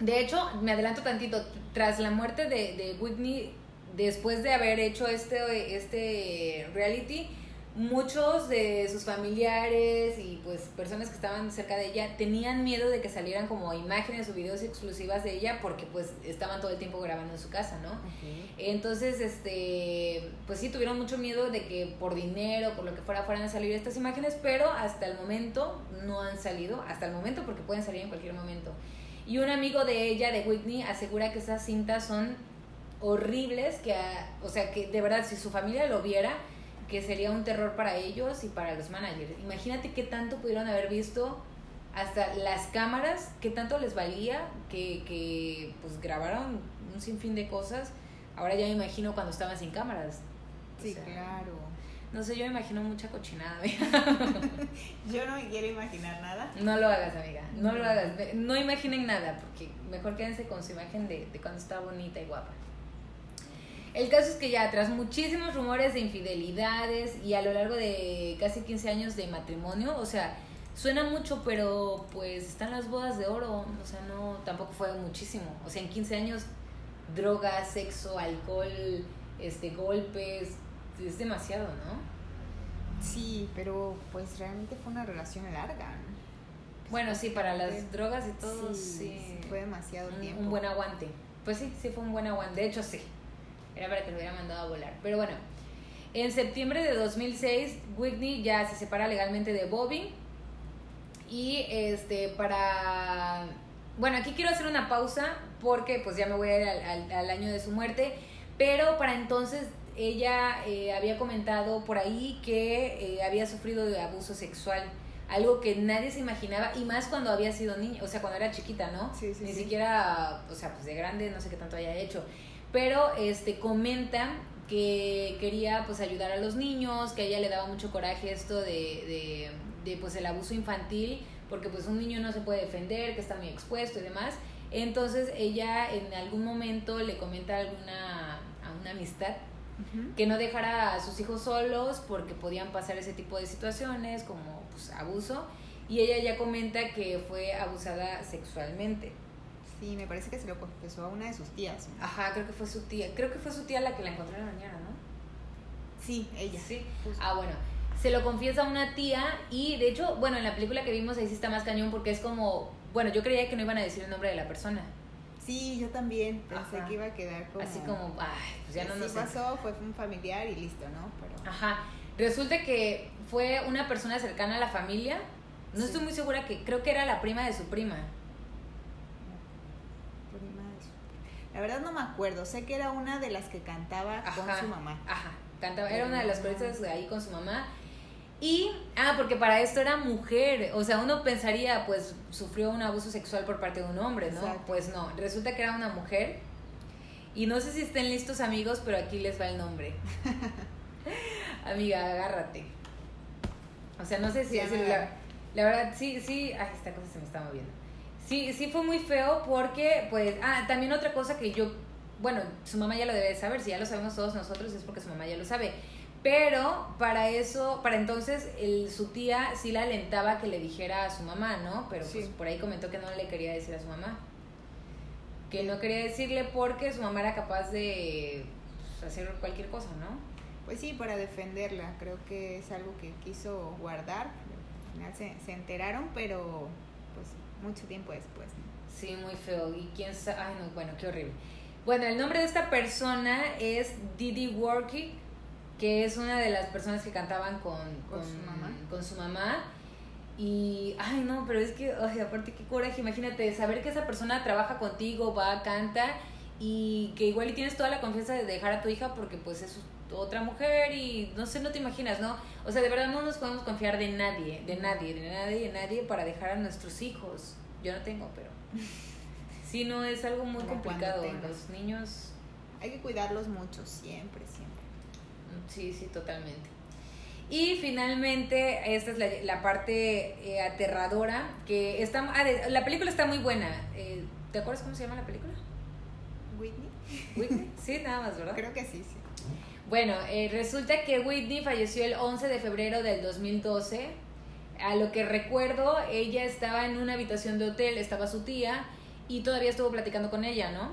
de hecho, me adelanto tantito, tras la muerte de, de Whitney, después de haber hecho este, este reality, muchos de sus familiares y pues personas que estaban cerca de ella tenían miedo de que salieran como imágenes o videos exclusivas de ella porque pues estaban todo el tiempo grabando en su casa, ¿no? Entonces, este, pues sí tuvieron mucho miedo de que por dinero, por lo que fuera, fueran a salir estas imágenes, pero hasta el momento no han salido, hasta el momento porque pueden salir en cualquier momento. Y un amigo de ella, de Whitney, asegura que esas cintas son horribles, que, o sea, que de verdad si su familia lo viera, que sería un terror para ellos y para los managers. Imagínate qué tanto pudieron haber visto hasta las cámaras, qué tanto les valía que, que pues grabaron un sinfín de cosas. Ahora ya me imagino cuando estaban sin cámaras. Sí, claro. No sé, yo me imagino mucha cochinada, yo no me quiero imaginar nada. No lo hagas, amiga. No, lo hagas. No imaginen nada, porque mejor quédense con su imagen de, de cuando estaba bonita y guapa. El caso es que ya tras muchísimos rumores de infidelidades y a lo largo de casi 15 años de matrimonio, o sea, suena mucho, pero pues están las bodas de oro, o sea, no, tampoco fue muchísimo. O sea, en 15 años, drogas, sexo, alcohol, este, golpes, es demasiado, ¿no? Sí, pero pues realmente fue una relación larga. Bueno, sí, para las drogas y todo, sí. Fue demasiado un, tiempo. Un buen aguante. Pues sí, sí fue un buen aguante. De hecho, sí. Era para que lo hubiera mandado a volar. Pero bueno, en septiembre de 2006, Whitney ya se separa legalmente de Bobby. Y este, para... Bueno, aquí quiero hacer una pausa porque pues ya me voy a ir al, al, año de su muerte. Pero para entonces ella eh, había comentado por ahí que eh, había sufrido de abuso sexual algo que nadie se imaginaba y más cuando había sido niña, o sea, cuando era chiquita, ¿no? Sí, sí, Ni sí. siquiera, o sea, pues de grande, no sé qué tanto haya hecho. Pero este comenta que quería pues ayudar a los niños, que a ella le daba mucho coraje esto de, de, de pues el abuso infantil, porque pues un niño no se puede defender, que está muy expuesto y demás. Entonces ella en algún momento le comenta alguna, a una amistad que no dejara a sus hijos solos porque podían pasar ese tipo de situaciones como pues, abuso y ella ya comenta que fue abusada sexualmente. Sí, me parece que se lo confesó a una de sus tías. ¿no? Ajá, creo que fue su tía, creo que fue su tía la que la encontró en la mañana, ¿no? Sí, ella. Sí. Justo. Ah, bueno. Se lo confiesa a una tía y de hecho, bueno, en la película que vimos ahí sí está más cañón porque es como, bueno, yo creía que no iban a decir el nombre de la persona. Sí, yo también pensé Ajá. que iba a quedar como... Así como, ay, pues ya no sí nos pasó, fue un familiar y listo, ¿no? Pero... Ajá. Resulta que fue una persona cercana a la familia. No Sí. estoy muy segura que creo que era la prima de su prima de su- La verdad no me acuerdo, sé que era una de las que cantaba con su mamá. Ajá. Cantaba, era una de las coristas ahí con su mamá. Y, ah, porque para esto era mujer. O sea, uno pensaría, pues, sufrió un abuso sexual por parte de un hombre, ¿no? Exacto. Pues no, resulta que era una mujer. Y no sé si estén listos, amigos, pero aquí les va el nombre. Amiga, agárrate. O sea, no sé si Sí, es la, la verdad, sí, sí. Ay, esta cosa se me está moviendo. Sí, sí fue muy feo porque, pues, ah, también otra cosa que yo, bueno, su mamá ya lo debe de saber, si ya lo sabemos todos nosotros es porque su mamá ya lo sabe. Pero para eso, para entonces, el, su tía sí la alentaba que le dijera a su mamá, ¿no? Pero pues por ahí comentó que no le quería decir a su mamá. Que no quería decirle porque su mamá era capaz de pues, hacer cualquier cosa, ¿no? Pues sí, para defenderla, creo que es algo que quiso guardar. Al final se, se enteraron, pero mucho tiempo después. ¿no? Sí, muy feo. Y quién sabe. Ay, no, bueno, qué horrible. Bueno, el nombre de esta persona es Didi Worky, que es una de las personas que cantaban con, Con su mamá. con su mamá. Y, ay, no, pero es que, ay, aparte, qué coraje. Imagínate, saber que esa persona trabaja contigo, va, canta, y que igual y tienes toda la confianza de dejar a tu hija porque, pues, es otra mujer y no sé, no te imaginas, ¿no? O sea, de verdad no nos podemos confiar de nadie, de nadie, de nadie, de nadie para dejar a nuestros hijos. Yo no tengo, pero. Sí, no, es algo muy Como complicado. Los niños, Hay que cuidarlos mucho, siempre, siempre. sí, sí, totalmente. Y finalmente, esta es la, la parte eh, aterradora, que está... ah, de- la película está muy buena. Eh, ¿Te acuerdas cómo se llama la película? Whitney, Whitney. Sí, nada más, ¿verdad? creo que sí, sí. Bueno, eh, resulta que Whitney falleció el 11 de febrero del 2012. A lo que recuerdo, ella estaba en una habitación de hotel, estaba su tía y todavía estuvo platicando con ella, ¿no?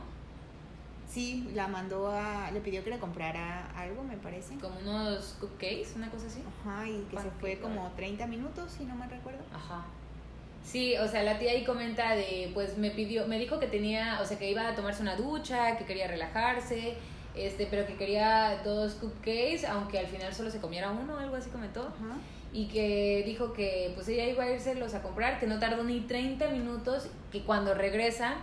Sí, la mandó a, le pidió que le comprara algo, me parece. Como unos cupcakes, una cosa así. Ajá, y que se fue como ¿verdad? 30 minutos, si no me recuerdo. Ajá. Sí, o sea, la tía ahí comenta de, pues me pidió, me dijo que tenía, o sea, que iba a tomarse una ducha, que quería relajarse, este, pero que quería dos cupcakes, aunque al final solo se comiera uno, algo así comentó. Ajá. y que dijo que pues ella iba a irselos a comprar, que no tardó ni 30 minutos, que cuando regresa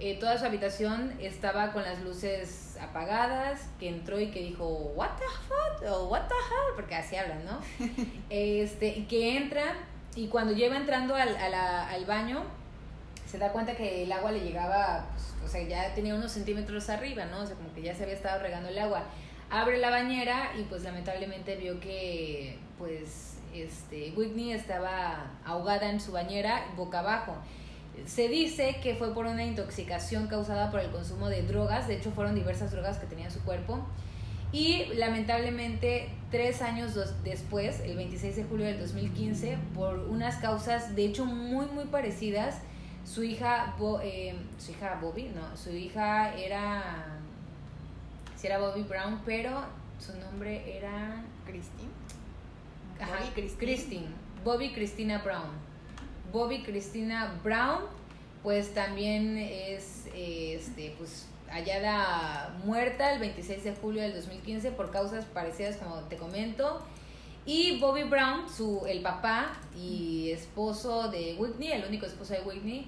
eh, toda su habitación estaba con las luces apagadas, que entró y que dijo, what the fuck, o what the hell, porque así hablan, ¿no? este, y que entra y cuando lleva entrando al, a la- al baño, se da cuenta que el agua le llegaba, pues, o sea, ya tenía unos centímetros arriba, ¿no? O sea, como que ya se había estado regando el agua. Abre la bañera y pues lamentablemente vio que pues este Whitney estaba ahogada en su bañera boca abajo. Se dice que fue por una intoxicación causada por el consumo de drogas, de hecho fueron diversas drogas que tenía en su cuerpo. Y lamentablemente, tres años después, el 26 de julio del 2015, por unas causas de hecho muy, muy parecidas, su hija, Bo- eh, su hija Bobby, no, su hija era, sí era Bobby Brown, pero su nombre era Christine. ajá, Bobby Christine. Christine, Bobby Christina Brown. Bobby Cristina Brown, pues también es este, pues, hallada muerta el 26 de julio del 2015 por causas parecidas como te comento. Y Bobby Brown, su, el papá y esposo de Whitney, el único esposo de Whitney,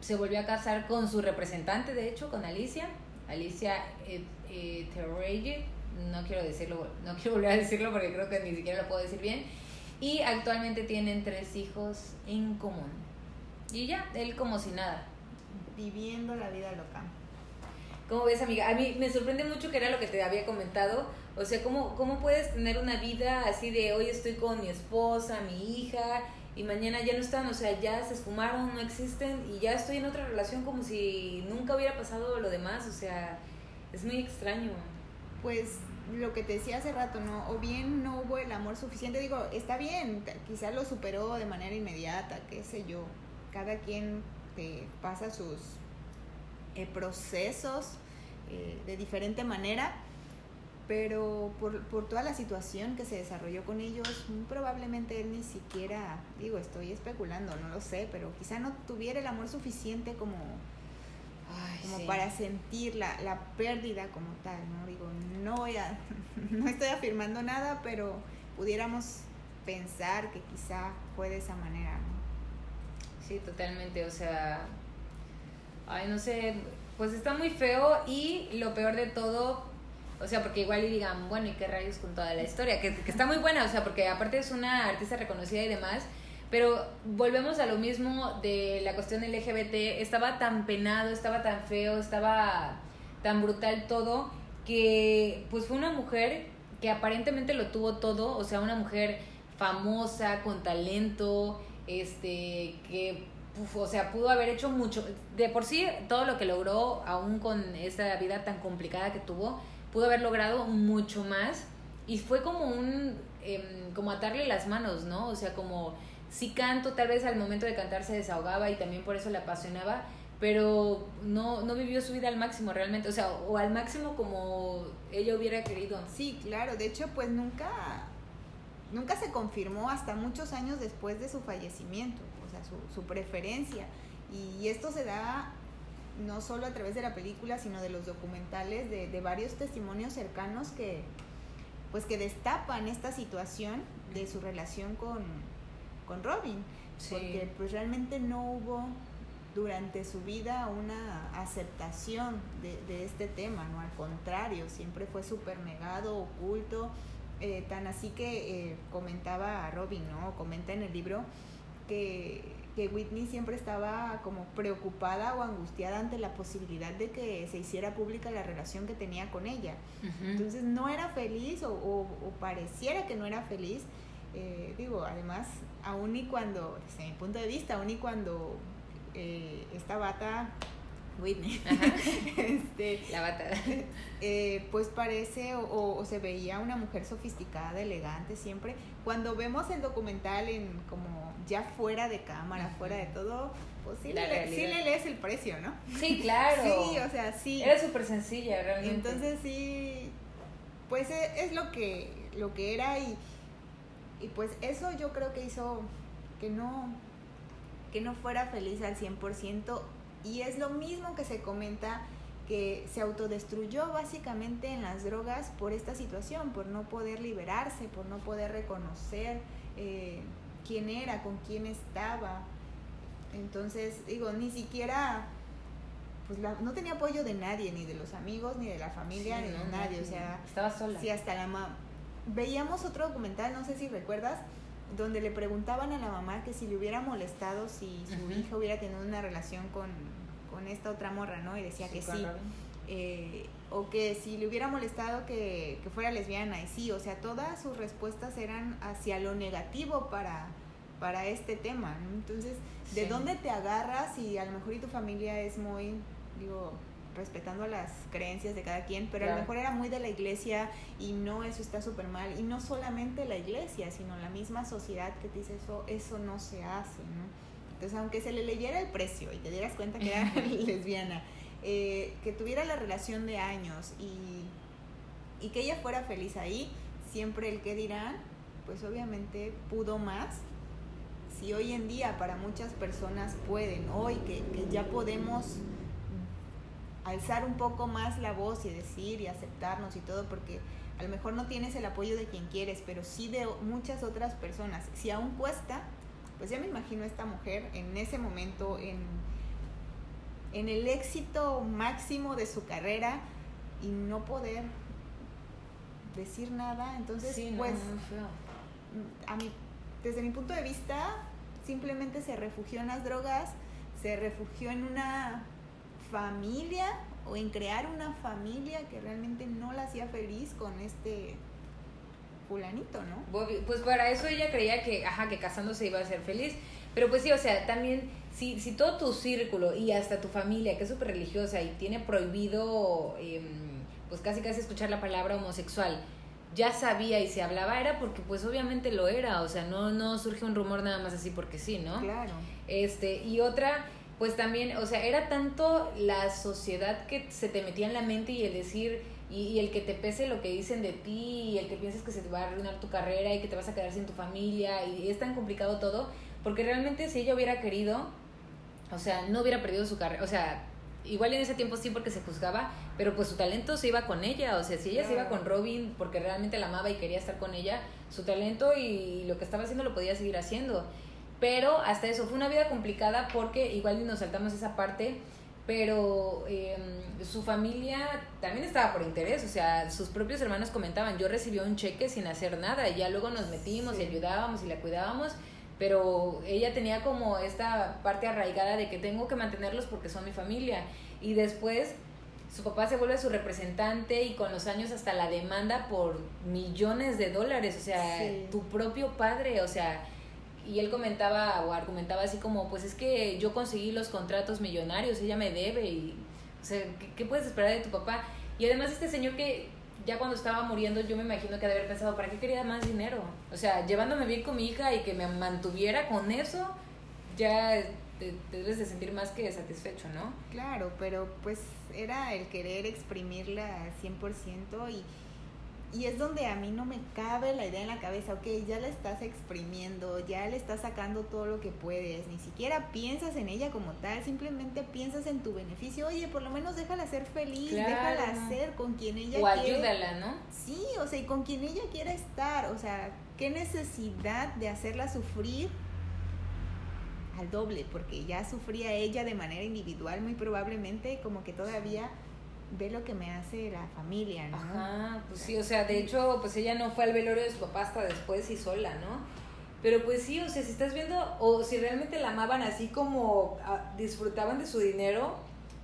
se volvió a casar con su representante, de hecho, con Alicia, Alicia eh, eh no quiero decirlo, no quiero volver a decirlo porque creo que ni siquiera lo puedo decir bien. Y actualmente tienen tres hijos en común. Y ya, él como si nada. Viviendo la vida loca. ¿Cómo ves, amiga? A mí me sorprende mucho que era lo que te había comentado. O sea, ¿cómo, cómo puedes tener una vida así de hoy estoy con mi esposa, mi hija, y mañana ya no están? O sea, ya se esfumaron, no existen, y ya estoy en otra relación como si nunca hubiera pasado lo demás. O sea, es muy extraño. Pues lo que te decía hace rato, ¿no? O bien no hubo el amor suficiente. Digo, está bien, quizás lo superó de manera inmediata, qué sé yo. Cada quien te pasa sus eh, procesos eh, de diferente manera, pero por, por, toda la situación que se desarrolló con ellos, probablemente él ni siquiera, digo, estoy especulando, no lo sé, pero quizá no tuviera el amor suficiente como, como para sentir la, la, pérdida como tal, ¿no? Digo, no voy a, no estoy afirmando nada, pero pudiéramos pensar que quizá fue de esa manera, ¿no? Sí, totalmente, o sea, ay, no sé, pues está muy feo y lo peor de todo, o sea, porque igual y digan, bueno, ¿y qué rayos con toda la historia? Que, que está muy buena, o sea, porque aparte es una artista reconocida y demás, pero volvemos a lo mismo de la cuestión LGBT, estaba tan penado, estaba tan feo, estaba tan brutal todo, que pues fue una mujer que aparentemente lo tuvo todo, o sea, una mujer famosa, con talento, este, que o sea, pudo haber hecho mucho. De por sí, todo lo que logró, aún con esta vida tan complicada que tuvo, pudo haber logrado mucho más. Y fue como un, em, como atarle las manos, ¿no? O sea, como si canto, tal vez al momento de cantar se desahogaba y también por eso le apasionaba, pero no, no vivió su vida al máximo realmente, o sea, o al máximo como ella hubiera querido. Sí, claro, de hecho, pues nunca, nunca se confirmó hasta muchos años después de su fallecimiento su, preferencia. Y esto se da no solo a través de la película, sino de los documentales, de, varios testimonios cercanos que, pues que destapan esta situación de su relación con, con Robin. Porque pues realmente no hubo durante su vida una aceptación de, este tema, ¿no? Al contrario, siempre fue súper negado, oculto, eh, tan así que eh, comentaba a Robin, ¿no? Comenta en el libro que, Whitney siempre estaba como preocupada o angustiada ante la posibilidad de que se hiciera pública la relación que tenía con ella. Entonces no era feliz o, pareciera que no era feliz. Eh, digo, además, aún y cuando, desde mi punto de vista, aún y cuando eh, esta bata Whitney. este, la bata. Eh, pues parece o, se veía una mujer sofisticada, elegante siempre. Cuando vemos el documental en como ya fuera de cámara, fuera de todo, pues sí, le, sí le, lees el precio, ¿no? Sí, claro. sí, o sea, sí. Era súper sencilla, realmente. Entonces sí, pues e, es, lo que, lo que era y, y pues eso yo creo que hizo que no, que no fuera feliz al 100% y es lo mismo que se comenta que se autodestruyó básicamente en las drogas por esta situación, por no poder liberarse, por no poder reconocer eh, quién era, con quién estaba. Entonces, digo, ni siquiera, pues no tenía apoyo de nadie, ni de los amigos, ni de la familia, ni de nadie. O sea, estaba sola. Sí, hasta la mamá. Veíamos otro documental, no sé si recuerdas, donde le preguntaban a la mamá que si le hubiera molestado si su hija hubiera tenido una relación con, esta otra morra, ¿no? Y decía que sí. Eh, o que si le hubiera molestado que, fuera lesbiana, y sí, o sea, todas sus respuestas eran hacia lo negativo para, para este tema, ¿no? Entonces, ¿de dónde te agarras? Y a lo mejor y tu familia es muy, digo, respetando las creencias de cada quien, pero a lo mejor era muy de la iglesia y no, eso está súper mal. Y no solamente la iglesia, sino la misma sociedad que te dice eso, eso no se hace, ¿no? Entonces, aunque se le leyera el precio y te dieras cuenta que era lesbiana, eh, que tuviera la relación de años y, y que ella fuera feliz ahí, siempre el que dirán, pues obviamente pudo más si hoy en día para muchas personas pueden, hoy que, que ya podemos alzar un poco más la voz y decir y aceptarnos y todo, porque a lo mejor no tienes el apoyo de quien quieres, pero sí de muchas otras personas. Si aún cuesta, pues ya me imagino a esta mujer en ese momento, en, en el éxito máximo de su carrera y no poder decir nada. Entonces, pues, a mí, desde mi punto de vista, simplemente se refugió en las drogas, se refugió en una familia o en crear una familia que realmente no la hacía feliz con este fulanito, ¿no? Pues para eso ella creía que, ajá, que casándose iba a ser feliz. Pero pues sí, o sea, también, si, si todo tu círculo y hasta tu familia, que es súper religiosa y tiene prohibido, em, pues casi casi escuchar la palabra homosexual, ya sabía y se hablaba, era porque pues obviamente lo era, o sea, no, no surge un rumor nada más así porque sí, ¿no? Claro. Este, y otra, pues también, o sea, era tanto la sociedad que se te metía en la mente y el decir, y, el que te pese lo que dicen de ti, y el que pienses que se te va a arruinar tu carrera y que te vas a quedar sin tu familia, y es tan complicado todo, porque realmente si ella hubiera querido, o sea, no hubiera perdido su carrera, o sea, igual en ese tiempo sí porque se juzgaba, pero pues su talento se iba con ella, o sea, si ella se iba con Robin porque realmente la amaba y quería estar con ella, su talento y lo que estaba haciendo lo podía seguir haciendo. Pero hasta eso, fue una vida complicada porque igual nos saltamos esa parte, pero em, su familia también estaba por interés, o sea, sus propios hermanos comentaban, yo recibí un cheque sin hacer nada y ya luego nos metimos y ayudábamos y la cuidábamos, pero ella tenía como esta parte arraigada de que tengo que mantenerlos porque son mi familia. Y después su papá se vuelve su representante y con los años hasta la demanda por millones de dólares, o sea, tu propio padre, o sea, y él comentaba o argumentaba así como, pues es que yo conseguí los contratos millonarios, ella me debe y, o sea, ¿qué, puedes esperar de tu papá? Y además este señor que ya cuando estaba muriendo yo me imagino que de haber pensado, ¿para qué quería más dinero? O sea, llevándome bien con mi hija y que me mantuviera con eso, ya te, debes de sentir más que satisfecho, ¿no? Claro, pero pues era el querer exprimirla 100% y y es donde a mí no me cabe la idea en la cabeza, ok, ya la estás exprimiendo, ya le estás sacando todo lo que puedes, ni siquiera piensas en ella como tal, simplemente piensas en tu beneficio, oye, por lo menos déjala ser feliz, déjala ser con quien ella quiera. O ayúdala, ¿no? Sí, o sea, y con quien ella quiera estar, o sea, qué necesidad de hacerla sufrir al doble, porque ya sufría ella de manera individual muy probablemente, como que todavía ve lo que me hace la familia, ¿no? Ajá, pues sí, o sea, de hecho, pues ella no fue al velorio de su papá hasta después y sola, ¿no? Pero pues sí, o sea, si estás viendo, o si realmente la amaban así como ah, disfrutaban de su dinero,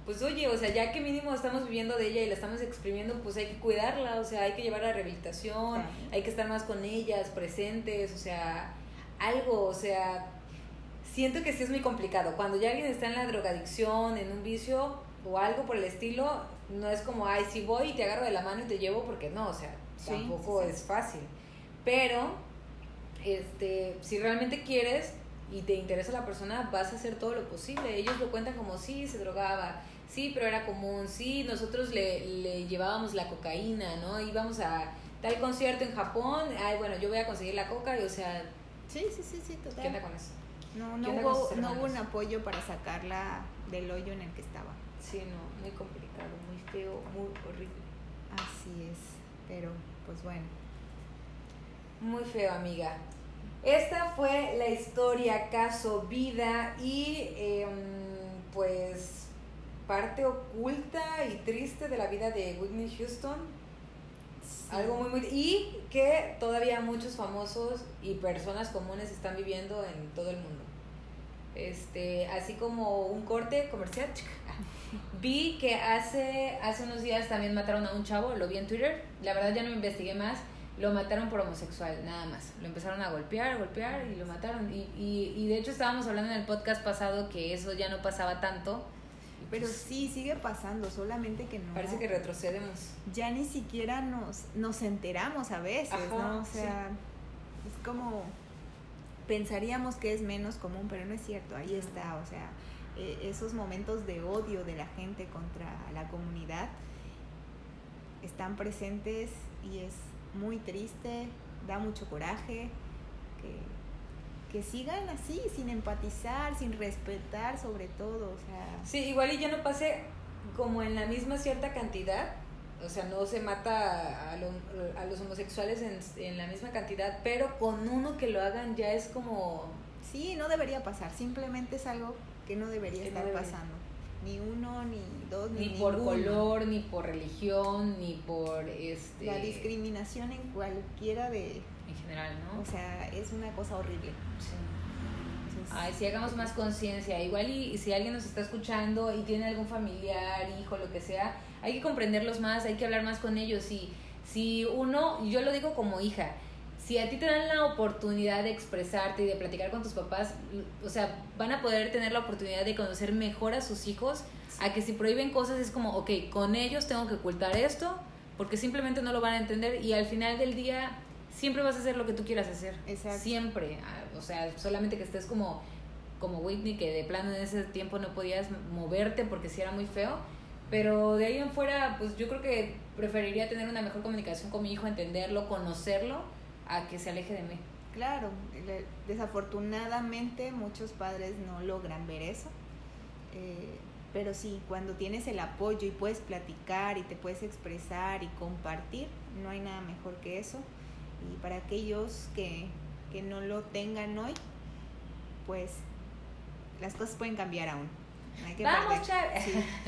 pues oye, o sea, ya que mínimo estamos viviendo de ella y la estamos exprimiendo, pues hay que cuidarla, o sea, hay que llevarla a rehabilitación, hay que estar más con ellas, presentes, o sea, algo, o sea, siento que sí es muy complicado. Cuando ya alguien está en la drogadicción, en un vicio o algo por el estilo, no es como, ay, si voy y te agarro de la mano y te llevo, porque no, o sea, tampoco es fácil. Pero, este, si realmente quieres y te interesa la persona, vas a hacer todo lo posible. Ellos lo cuentan como, sí, se drogaba, sí, pero era común, sí, nosotros le, le llevábamos la cocaína, ¿no? Íbamos a tal concierto en Japón, ay, bueno, yo voy a conseguir la coca, y, o sea... Sí, sí, sí, sí, total. ¿Qué onda con eso? No, no, hubo, no hubo un apoyo para sacarla del hoyo en el que estaba. Sí, no, muy complicado, muy feo, muy horrible. Así es, pero pues bueno. Muy feo, amiga. Esta fue la historia, caso, vida y em, pues parte oculta y triste de la vida de Whitney Houston. Algo muy, muy... Y que todavía muchos famosos y personas comunes están viviendo en todo el mundo. Este, así como un corte comercial. Vi que hace, hace unos días también mataron a un chavo, lo vi en Twitter. La verdad ya no me investigué más. Lo mataron por homosexual, nada más. Lo empezaron a golpear, golpear y lo mataron. Y, y, y de hecho estábamos hablando en el podcast pasado que eso ya no pasaba tanto. Pero pues sí, sigue pasando, solamente que no. Parece que retrocedemos. Ya ni siquiera nos, nos enteramos a veces, ¿no? O sea, es como pensaríamos que es menos común, pero no es cierto, ahí está, o sea, eh, esos momentos de odio de la gente contra la comunidad están presentes y es muy triste, da mucho coraje que que sigan así, sin empatizar, sin respetar sobre todo, o sea... Sí, igual y ya no pase como en la misma cierta cantidad, o sea, no se mata a, a los homosexuales en, en, la misma cantidad, pero con uno que lo hagan ya es como... Sí, no debería pasar, simplemente es algo que no debería estar pasando. Ni uno, ni dos, ni, ni por color, ni por religión, ni por este... La discriminación en cualquiera de en general, ¿no? O sea, es una cosa horrible. Sí. Ay, si hagamos más conciencia, igual y, si alguien nos está escuchando y tiene algún familiar, hijo, lo que sea, hay que comprenderlos más, hay que hablar más con ellos. Y si uno, yo lo digo como hija, si a ti te dan la oportunidad de expresarte y de platicar con tus papás, o sea, van a poder tener la oportunidad de conocer mejor a sus hijos, a que si prohíben cosas es como, ok, con ellos tengo que ocultar esto, porque simplemente no lo van a entender. Y al final del día siempre vas a hacer lo que tú quieras hacer. Exacto. Siempre. Ah, o sea, solamente que estés como, como Whitney, que de plano en ese tiempo no podías moverte porque sí era muy feo. Pero de ahí en fuera, pues yo creo que preferiría tener una mejor comunicación con mi hijo, entenderlo, conocerlo, a que se aleje de mí. Claro, desafortunadamente muchos padres no logran ver eso. Eh, pero sí, cuando tienes el apoyo y puedes platicar y te puedes expresar y compartir, no hay nada mejor que eso y para aquellos que, que no lo tengan hoy, pues las cosas pueden cambiar aún. Vamos,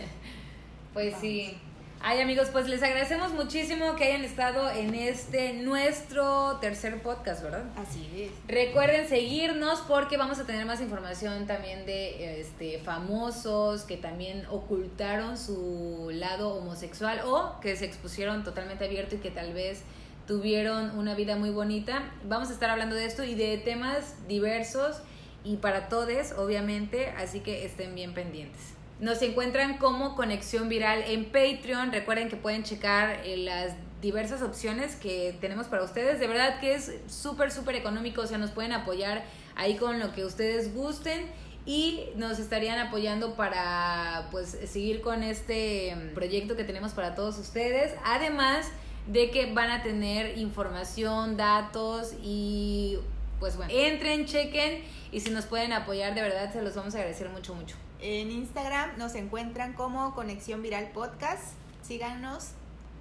pues sí. Ay amigos, pues les agradecemos muchísimo que hayan estado en este nuestro tercer podcast, ¿verdad? Así es. Recuerden seguirnos porque vamos a tener más información también de este famosos que también ocultaron su lado homosexual o que se expusieron totalmente abierto y que tal vez tuvieron una vida muy bonita. Vamos a estar hablando de esto y de temas diversos y para todos, obviamente, así que estén bien pendientes. Nos encuentran como Conexión Viral en Patreon. Recuerden que pueden checar eh, las diversas opciones que tenemos para ustedes. De verdad que es súper, súper económico. O sea, nos pueden apoyar ahí con lo que ustedes gusten y nos estarían apoyando para pues seguir con este proyecto que tenemos para todos ustedes. Además, de que van a tener información, datos y pues bueno, entren, chequen y si nos pueden apoyar de verdad se los vamos a agradecer mucho, mucho. En Instagram nos encuentran como Conexión Viral Podcast. Síganos,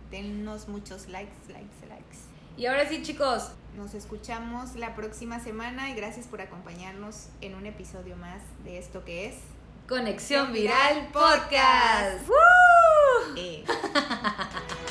dennos muchos likes, likes, likes. Y ahora sí, chicos. Nos escuchamos la próxima semana y gracias por acompañarnos en un episodio más de esto que es Conexión Viral Podcast. Eh.